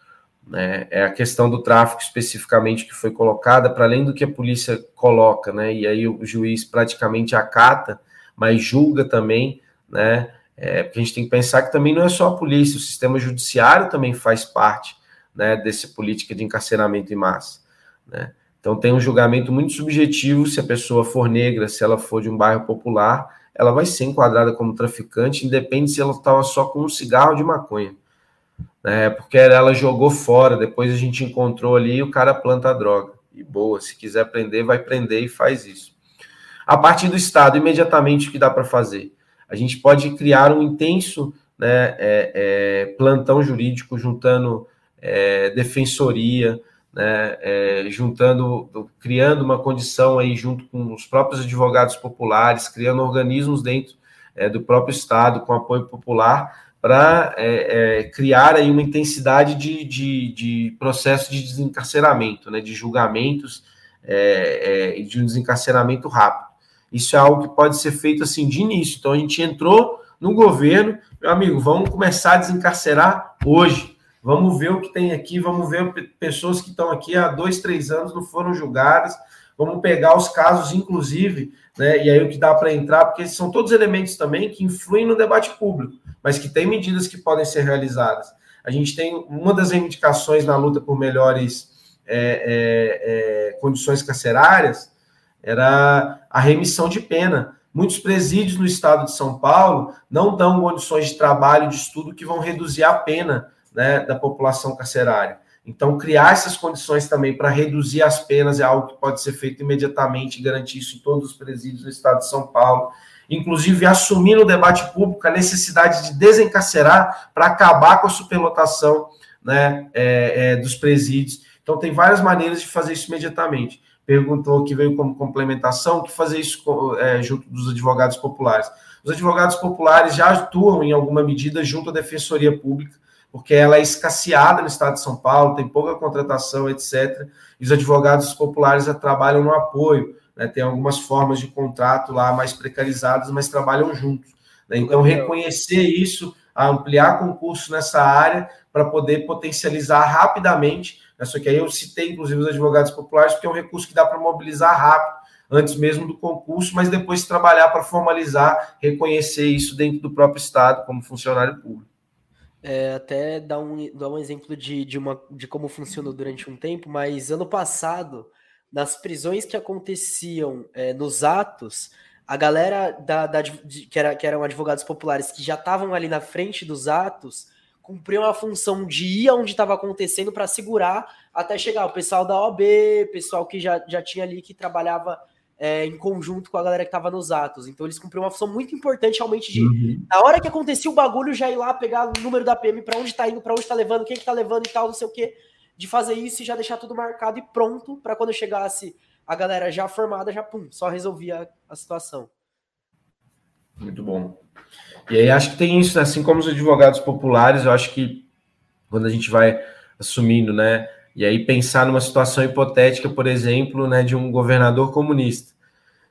Né? É a questão do tráfico especificamente que foi colocada, para além do que a polícia coloca, né? E aí o juiz praticamente acata, mas julga também, né? É, porque a gente tem que pensar que também não é só a polícia, o sistema judiciário também faz parte né, dessa política de encarceramento em massa. Né? Então tem um julgamento muito subjetivo se a pessoa for negra, se ela for de um bairro popular, ela vai ser enquadrada como traficante, independe se ela estava só com um cigarro de maconha né? Porque ela jogou fora, depois a gente encontrou ali e o cara planta a droga. E boa, se quiser prender, vai prender e faz isso. A partir do Estado, imediatamente o que dá para fazer? A gente pode criar um intenso né, é, é, plantão jurídico, juntando é, defensoria, né, é, juntando, criando uma condição aí junto com os próprios advogados populares, criando organismos dentro é, do próprio Estado com apoio popular para é, é, criar aí uma intensidade de, de, de, processo de desencarceramento, né, de julgamentos é, é, e de um desencarceramento rápido. Isso é algo que pode ser feito assim de início. Então a gente entrou no governo, meu amigo, vamos começar a desencarcerar hoje. Vamos ver o que tem aqui, vamos ver pessoas que estão aqui há dois, três anos não foram julgadas. Vamos pegar os casos, inclusive, né? E aí o que dá para entrar, porque são todos elementos também que influem no debate público mas que tem medidas que podem ser realizadas. A gente tem uma das reivindicações na luta por melhores é, é, é, condições carcerárias era a remissão de pena. Muitos presídios no estado de São Paulo não dão condições de trabalho, de estudo que vão reduzir a pena né, da população carcerária. Então, criar essas condições também para reduzir as penas é algo que pode ser feito imediatamente e garantir isso em todos os presídios do estado de São Paulo inclusive assumir no debate público a necessidade de desencarcerar para acabar com a superlotação né, é, é, dos presídios. Então, tem várias maneiras de fazer isso imediatamente. Perguntou que veio como complementação, que fazer isso é, junto dos advogados populares. Os advogados populares já atuam, em alguma medida, junto à Defensoria Pública, porque ela é escasseada no estado de São Paulo, tem pouca contratação, etc. E os advogados populares trabalham no apoio né, tem algumas formas de contrato lá mais precarizadas, mas trabalham juntos. Né? Então, reconhecer isso, ampliar concurso nessa área para poder potencializar rapidamente. Né? Só que aí eu citei, inclusive, os advogados populares, porque é um recurso que dá para mobilizar rápido, antes mesmo do concurso, mas depois trabalhar para formalizar, reconhecer isso dentro do próprio Estado como funcionário público. É, até dar um, dar um exemplo de, de, uma, de como funcionou durante um tempo, mas ano passado nas prisões que aconteciam é, nos atos, a galera da, da de, que, era, que eram advogados populares que já estavam ali na frente dos atos cumpriam a função de ir onde estava acontecendo para segurar até chegar o pessoal da OB, pessoal que já, já tinha ali que trabalhava é, em conjunto com a galera que estava nos atos. Então eles cumpriam uma função muito importante realmente de, uhum. na hora que acontecia o bagulho, já ir lá pegar o número da PM, para onde está indo, para onde está levando, quem que tá levando e tal, não sei o quê de fazer isso e já deixar tudo marcado e pronto para quando chegasse a galera já formada, já pum, só resolvia a situação. Muito bom. E aí acho que tem isso, né? assim como os advogados populares, eu acho que quando a gente vai assumindo, né? E aí pensar numa situação hipotética, por exemplo, né, de um governador comunista.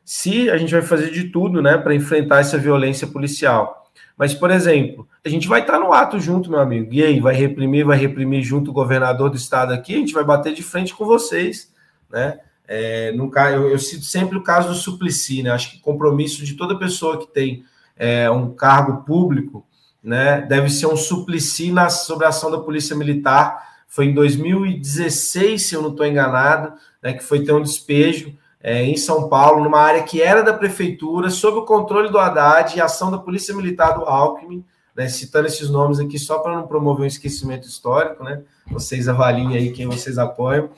Se a gente vai fazer de tudo, né, para enfrentar essa violência policial, mas, por exemplo, a gente vai estar no ato junto, meu amigo. E aí, vai reprimir, vai reprimir junto o governador do estado aqui, a gente vai bater de frente com vocês, né? É, no, eu, eu cito sempre o caso do Suplicy, né? Acho que compromisso de toda pessoa que tem é, um cargo público, né? Deve ser um Suplicy na, sobre a ação da Polícia Militar. Foi em 2016, se eu não estou enganado, né? Que foi ter um despejo é, em São Paulo, numa área que era da prefeitura, sob o controle do Haddad e ação da Polícia Militar do Alckmin, né, citando esses nomes aqui só para não promover um esquecimento histórico, né? Vocês avaliem aí quem vocês apoiam.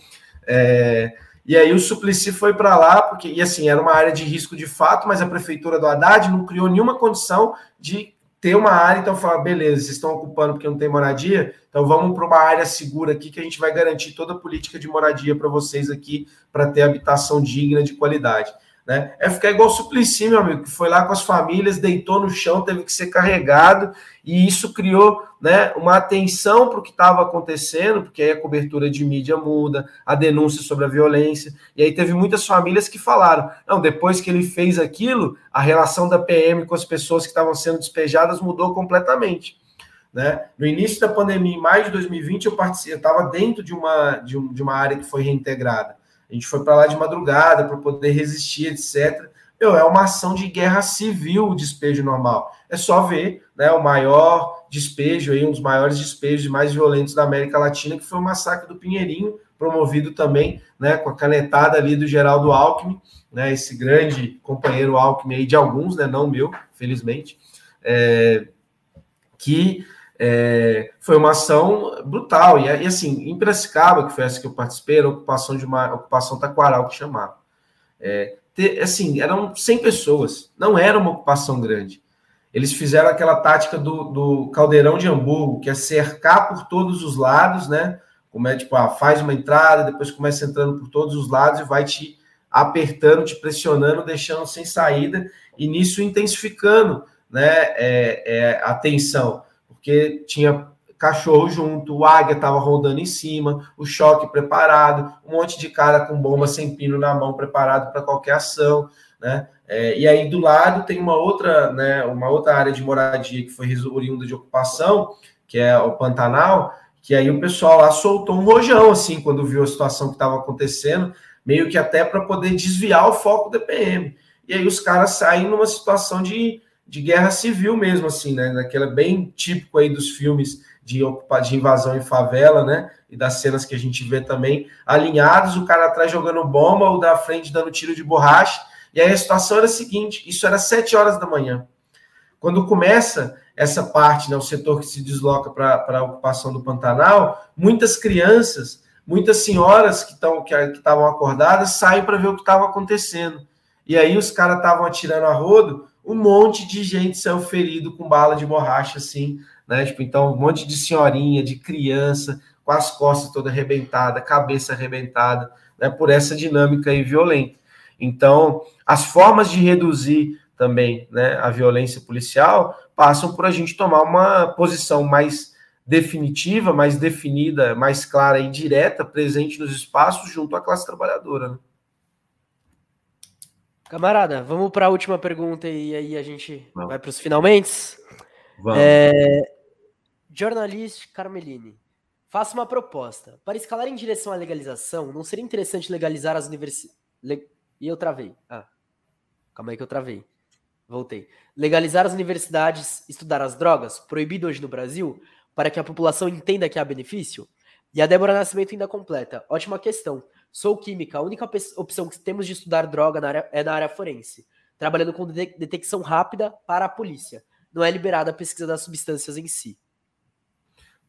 É, e aí o Suplicy foi para lá, porque, e assim, era uma área de risco de fato, mas a prefeitura do Haddad não criou nenhuma condição de ter uma área, então falar, beleza, vocês estão ocupando porque não tem moradia, então vamos para uma área segura aqui que a gente vai garantir toda a política de moradia para vocês aqui, para ter habitação digna de qualidade. Né? É ficar igual o Suplicy, meu amigo, que foi lá com as famílias, deitou no chão, teve que ser carregado, e isso criou né, uma atenção para o que estava acontecendo, porque aí a cobertura de mídia muda, a denúncia sobre a violência, e aí teve muitas famílias que falaram: não, depois que ele fez aquilo, a relação da PM com as pessoas que estavam sendo despejadas mudou completamente. Né? No início da pandemia, em maio de 2020, eu estava dentro de uma, de, um, de uma área que foi reintegrada. A gente foi para lá de madrugada para poder resistir, etc. Meu, é uma ação de guerra civil o despejo normal. É só ver né, o maior despejo, aí, um dos maiores despejos mais violentos da América Latina, que foi o massacre do Pinheirinho, promovido também né, com a canetada ali do Geraldo Alckmin, né, esse grande companheiro Alckmin aí de alguns, né, não meu, felizmente, é, que é, foi uma ação brutal. E, e, assim, em Piracicaba, que foi essa que eu participei, era a ocupação de uma ocupação taquaral que chamava. É, assim, eram 100 pessoas, não era uma ocupação grande. Eles fizeram aquela tática do, do caldeirão de Hamburgo, que é cercar por todos os lados, né? Como é tipo, ah, faz uma entrada, depois começa entrando por todos os lados e vai te apertando, te pressionando, deixando sem saída, e nisso intensificando né, é, é, a tensão porque tinha cachorro junto, o águia estava rodando em cima, o choque preparado, um monte de cara com bomba sem pino na mão preparado para qualquer ação, né? É, e aí do lado tem uma outra, né, uma outra área de moradia que foi oriunda de ocupação, que é o Pantanal, que aí o pessoal lá soltou um rojão assim quando viu a situação que estava acontecendo, meio que até para poder desviar o foco do PM. E aí os caras saem numa situação de de guerra civil mesmo, assim, né? Daquela bem típico aí dos filmes de, de invasão em favela, né? E das cenas que a gente vê também, alinhados, o cara atrás jogando bomba, o da frente dando tiro de borracha. E aí a situação era a seguinte: isso era sete horas da manhã. Quando começa essa parte, né, o setor que se desloca para a ocupação do Pantanal, muitas crianças, muitas senhoras que estavam que estavam acordadas saem para ver o que estava acontecendo. E aí os caras estavam atirando a rodo, um monte de gente saiu ferido com bala de borracha, assim, né? Tipo, então, um monte de senhorinha, de criança, com as costas toda arrebentada, cabeça arrebentada, né? Por essa dinâmica aí violenta. Então, as formas de reduzir também né, a violência policial passam por a gente tomar uma posição mais definitiva, mais definida, mais clara e direta, presente nos espaços junto à classe trabalhadora. Né? Camarada, vamos para a última pergunta e aí a gente vai para os finalmente. Vamos. É... Jornalista Carmelini, faça uma proposta. Para escalar em direção à legalização, não seria interessante legalizar as universidades. Le... E eu travei. Ah, calma aí que eu travei. Voltei. Legalizar as universidades, estudar as drogas, proibido hoje no Brasil, para que a população entenda que há benefício? E a Débora Nascimento ainda completa. Ótima questão. Sou química. A única opção que temos de estudar droga na área, é na área forense, trabalhando com detecção rápida para a polícia. Não é liberada a pesquisa das substâncias em si.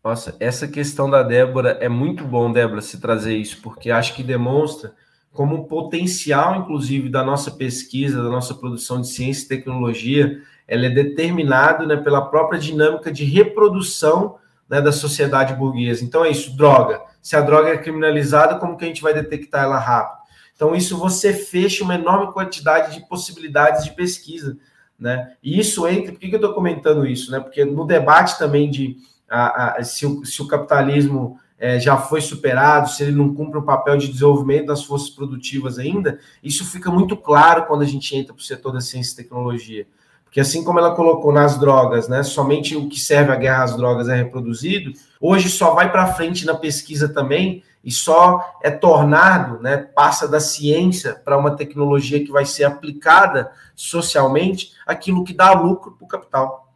Nossa, essa questão da Débora é muito bom, Débora, se trazer isso, porque acho que demonstra como o potencial, inclusive, da nossa pesquisa, da nossa produção de ciência e tecnologia, ela é determinado né, pela própria dinâmica de reprodução né, da sociedade burguesa. Então é isso, droga se a droga é criminalizada, como que a gente vai detectar ela rápido? Então, isso você fecha uma enorme quantidade de possibilidades de pesquisa. Né? E isso entra. Por que, eu estou comentando isso? Né? Porque no debate também de a, a, se, o, se o capitalismo é, já foi superado, se ele não cumpre o papel de desenvolvimento das forças produtivas ainda, isso fica muito claro quando a gente entra para o setor da ciência e tecnologia. Porque assim como ela colocou nas drogas, né, somente o que serve à guerra às drogas é reproduzido, hoje só vai para frente na pesquisa também e só é tornado, né, passa da ciência para uma tecnologia que vai ser aplicada socialmente, aquilo que dá lucro para o capital,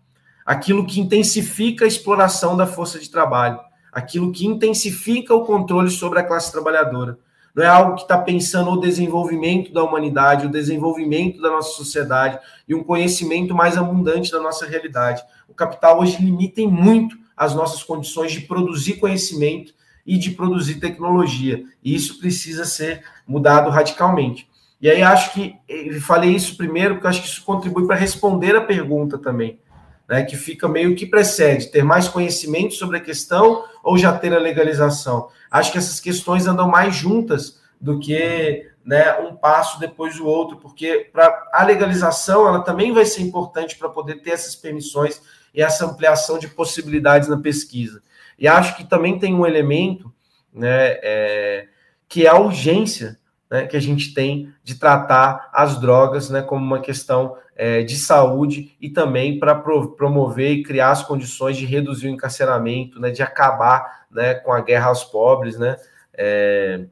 aquilo que intensifica a exploração da força de trabalho, aquilo que intensifica o controle sobre a classe trabalhadora não é algo que está pensando o desenvolvimento da humanidade, o desenvolvimento da nossa sociedade e um conhecimento mais abundante da nossa realidade. O capital hoje limita muito as nossas condições de produzir conhecimento e de produzir tecnologia. E isso precisa ser mudado radicalmente. E aí acho que eu falei isso primeiro porque acho que isso contribui para responder a pergunta também né, que fica meio que precede, ter mais conhecimento sobre a questão ou já ter a legalização. Acho que essas questões andam mais juntas do que né, um passo depois do outro, porque para a legalização ela também vai ser importante para poder ter essas permissões e essa ampliação de possibilidades na pesquisa. E acho que também tem um elemento né, é, que é a urgência né, que a gente tem de tratar as drogas né, como uma questão é, de saúde e também para pro, promover e criar as condições de reduzir o encarceramento, né, de acabar né, com a guerra aos pobres, né, é,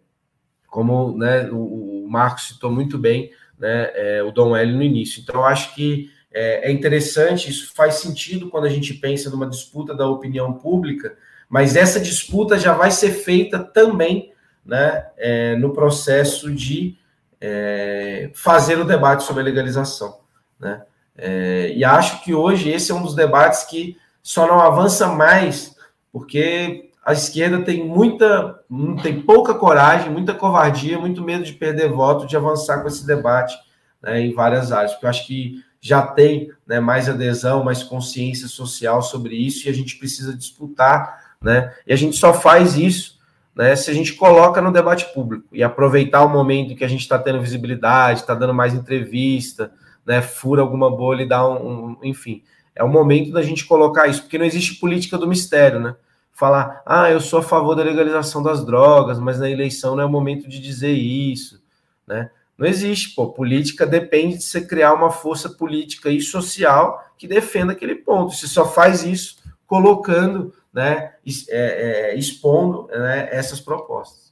como né, o, o Marcos citou muito bem, né, é, o Dom L no início. Então, acho que é, é interessante, isso faz sentido quando a gente pensa numa disputa da opinião pública, mas essa disputa já vai ser feita também né, é, no processo de é, fazer o debate sobre a legalização. Né? É, e acho que hoje esse é um dos debates que só não avança mais, porque a esquerda tem muita, tem pouca coragem, muita covardia, muito medo de perder voto, de avançar com esse debate né, em várias áreas, porque eu acho que já tem né, mais adesão, mais consciência social sobre isso, e a gente precisa disputar, né? E a gente só faz isso né, se a gente coloca no debate público e aproveitar o momento que a gente está tendo visibilidade, está dando mais entrevista, né, fura alguma bolha e dá um, um, enfim, é o momento da gente colocar isso, porque não existe política do mistério, né? Falar, ah, eu sou a favor da legalização das drogas, mas na eleição não é o momento de dizer isso, né? Não existe, pô. Política depende de você criar uma força política e social que defenda aquele ponto. Você só faz isso colocando né, é, é, expondo né, essas propostas.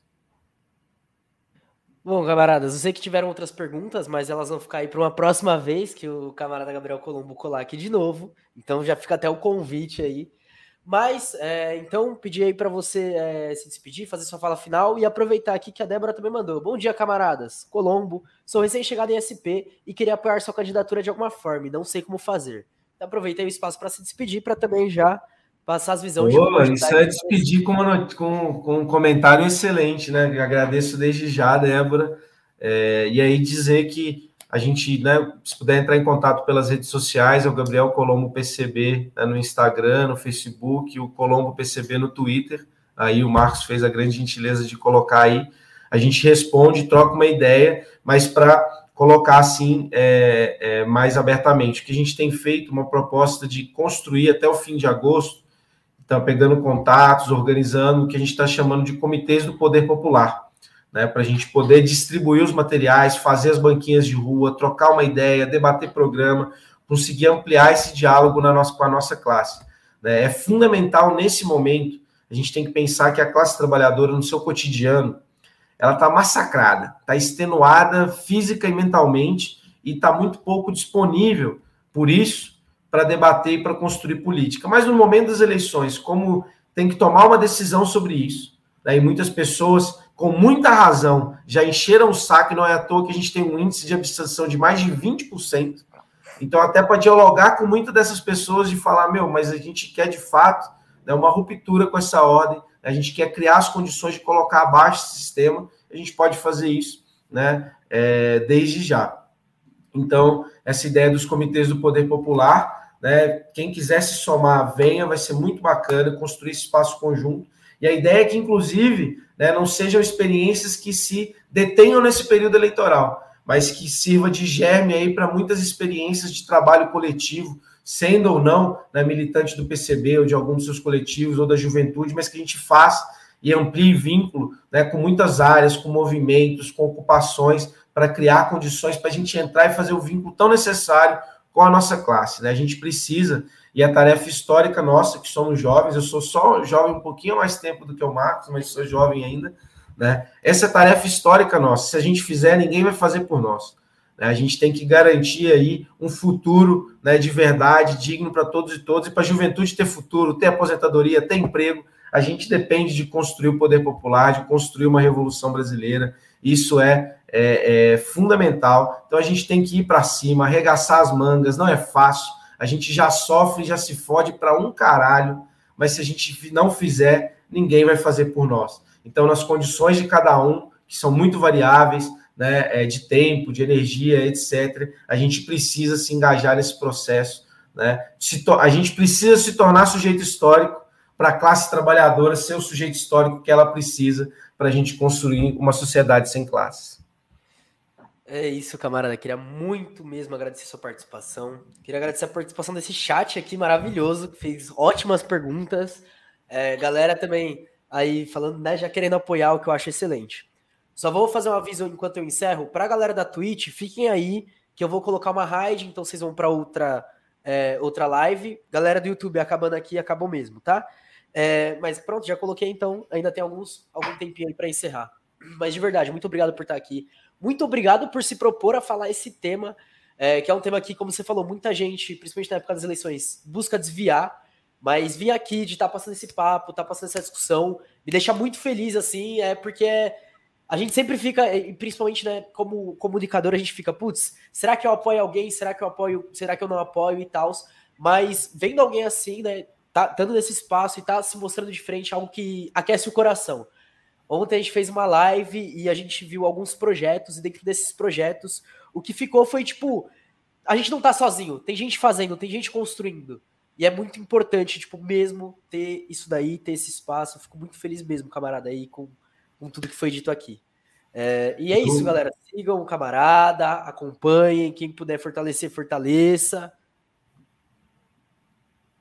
Bom, camaradas, eu sei que tiveram outras perguntas, mas elas vão ficar aí para uma próxima vez que o camarada Gabriel Colombo colar aqui de novo. Então já fica até o convite aí. Mas, é, então, pedir aí para você é, se despedir, fazer sua fala final e aproveitar aqui que a Débora também mandou. Bom dia, camaradas. Colombo, sou recém-chegado em SP e queria apoiar sua candidatura de alguma forma e não sei como fazer. Então, aproveitei o espaço para se despedir, para também já passar as visões. Pô, de isso é despedir com, uma, com, com, um comentário excelente, né? Agradeço desde já, Débora. É, e aí dizer que a gente, né, se puder entrar em contato pelas redes sociais, é o Gabriel Colombo PCB né, no Instagram, no Facebook, o Colombo PCB no Twitter. Aí o Marcos fez a grande gentileza de colocar aí. A gente responde, troca uma ideia, mas para colocar assim é, é, mais abertamente. O que a gente tem feito, uma proposta de construir até o fim de agosto está pegando contatos, organizando o que a gente está chamando de comitês do poder popular, né, para a gente poder distribuir os materiais, fazer as banquinhas de rua, trocar uma ideia, debater programa, conseguir ampliar esse diálogo na nossa, com a nossa classe. Né? É fundamental nesse momento, a gente tem que pensar que a classe trabalhadora, no seu cotidiano, ela está massacrada, está extenuada física e mentalmente e está muito pouco disponível, por isso, para debater e para construir política. Mas no momento das eleições, como tem que tomar uma decisão sobre isso, né, e muitas pessoas, com muita razão, já encheram o saco, e não é à toa que a gente tem um índice de abstenção de mais de 20%. Então, até para dialogar com muitas dessas pessoas e falar, meu, mas a gente quer de fato né, uma ruptura com essa ordem, a gente quer criar as condições de colocar abaixo esse sistema, a gente pode fazer isso né, é, desde já. Então, essa ideia dos comitês do poder popular né? Quem quiser se somar, venha, vai ser muito bacana construir esse espaço conjunto. E a ideia é que, inclusive, né, não sejam experiências que se detenham nesse período eleitoral, mas que sirva de germe aí para muitas experiências de trabalho coletivo, sendo ou não né, militante do PCB ou de algum dos seus coletivos ou da juventude, mas que a gente faça e amplie vínculo né, com muitas áreas, com movimentos, com ocupações, para criar condições para a gente entrar e fazer o vínculo tão necessário com a nossa classe. Né? A gente precisa, e a tarefa histórica nossa, que somos jovens, eu sou só jovem um pouquinho mais tempo do que o Marcos, mas sou jovem ainda. Né? Essa é tarefa histórica nossa. Se a gente fizer, ninguém vai fazer por nós. Né? A gente tem que garantir aí um futuro né, de verdade, digno para todos e todas, e para a juventude ter futuro, ter aposentadoria, ter emprego. A gente depende de construir o poder popular, de construir uma revolução brasileira. Isso é é, é fundamental. Então a gente tem que ir para cima, arregaçar as mangas, não é fácil. A gente já sofre, já se fode para um caralho, mas se a gente não fizer, ninguém vai fazer por nós. Então, nas condições de cada um, que são muito variáveis, né, é, de tempo, de energia, etc., a gente precisa se engajar nesse processo. Né? a gente precisa se tornar sujeito histórico para a classe trabalhadora ser o sujeito histórico que ela precisa para a gente construir uma sociedade sem classes. É isso, camarada. Queria muito mesmo agradecer sua participação. Queria agradecer a participação desse chat aqui maravilhoso, que fez ótimas perguntas. É, galera também aí falando, né, já querendo apoiar o que eu acho excelente. Só vou fazer um aviso enquanto eu encerro. Para a galera da Twitch, fiquem aí, que eu vou colocar uma raid, então vocês vão para outra, é, outra live. Galera do YouTube, acabando aqui, acabou mesmo, tá? É, mas pronto, já coloquei, então ainda tem alguns, algum tempinho aí para encerrar. Mas de verdade, muito obrigado por estar aqui. Muito obrigado por se propor a falar esse tema, é, que é um tema que, como você falou, muita gente, principalmente na época das eleições, busca desviar. Mas vir aqui de estar tá passando esse papo, estar tá passando essa discussão, me deixa muito feliz, assim, é porque a gente sempre fica, principalmente, né, como comunicador, a gente fica, putz, será que eu apoio alguém? Será que eu apoio? Será que eu não apoio e tal? Mas vendo alguém assim, né, tá dando nesse espaço e tá se mostrando de frente algo que aquece o coração. Ontem a gente fez uma live e a gente viu alguns projetos, e dentro desses projetos, o que ficou foi tipo: a gente não tá sozinho, tem gente fazendo, tem gente construindo. E é muito importante, tipo, mesmo ter isso daí, ter esse espaço. Eu fico muito feliz mesmo, camarada, aí, com, com tudo que foi dito aqui. É, e é isso, galera. Sigam o camarada, acompanhem. Quem puder fortalecer, fortaleça.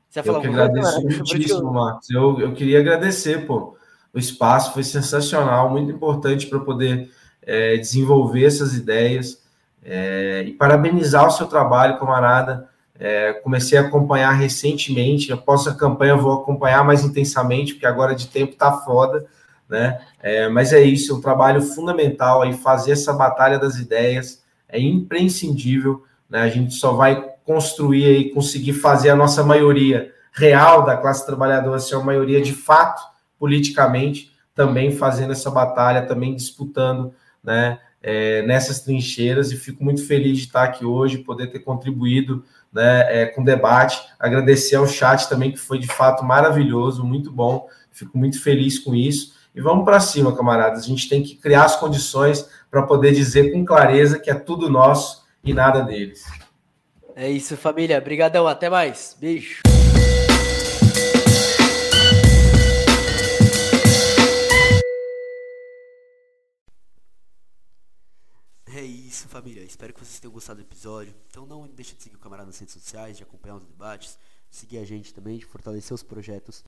Você vai falar eu que agradeço muitíssimo, Marcos. Eu, eu queria agradecer, pô. O espaço foi sensacional, muito importante para poder é, desenvolver essas ideias. É, e parabenizar o seu trabalho, camarada. É, comecei a acompanhar recentemente, após a campanha vou acompanhar mais intensamente, porque agora de tempo tá foda, né? É, mas é isso, é um trabalho fundamental aí, fazer essa batalha das ideias é imprescindível, né? A gente só vai construir e conseguir fazer a nossa maioria real da classe trabalhadora ser uma maioria de fato politicamente, também fazendo essa batalha, também disputando, né? É, nessas trincheiras e fico muito feliz de estar aqui hoje, poder ter contribuído né, é, com o debate. Agradecer ao chat também, que foi de fato maravilhoso, muito bom. Fico muito feliz com isso. E vamos para cima, camaradas. A gente tem que criar as condições para poder dizer com clareza que é tudo nosso e nada deles. É isso, família. Obrigadão. Até mais. Beijo. Isso, família. Espero que vocês tenham gostado do episódio. Então não deixe de seguir o camarada nas redes sociais, de acompanhar os debates, seguir a gente também, de fortalecer os projetos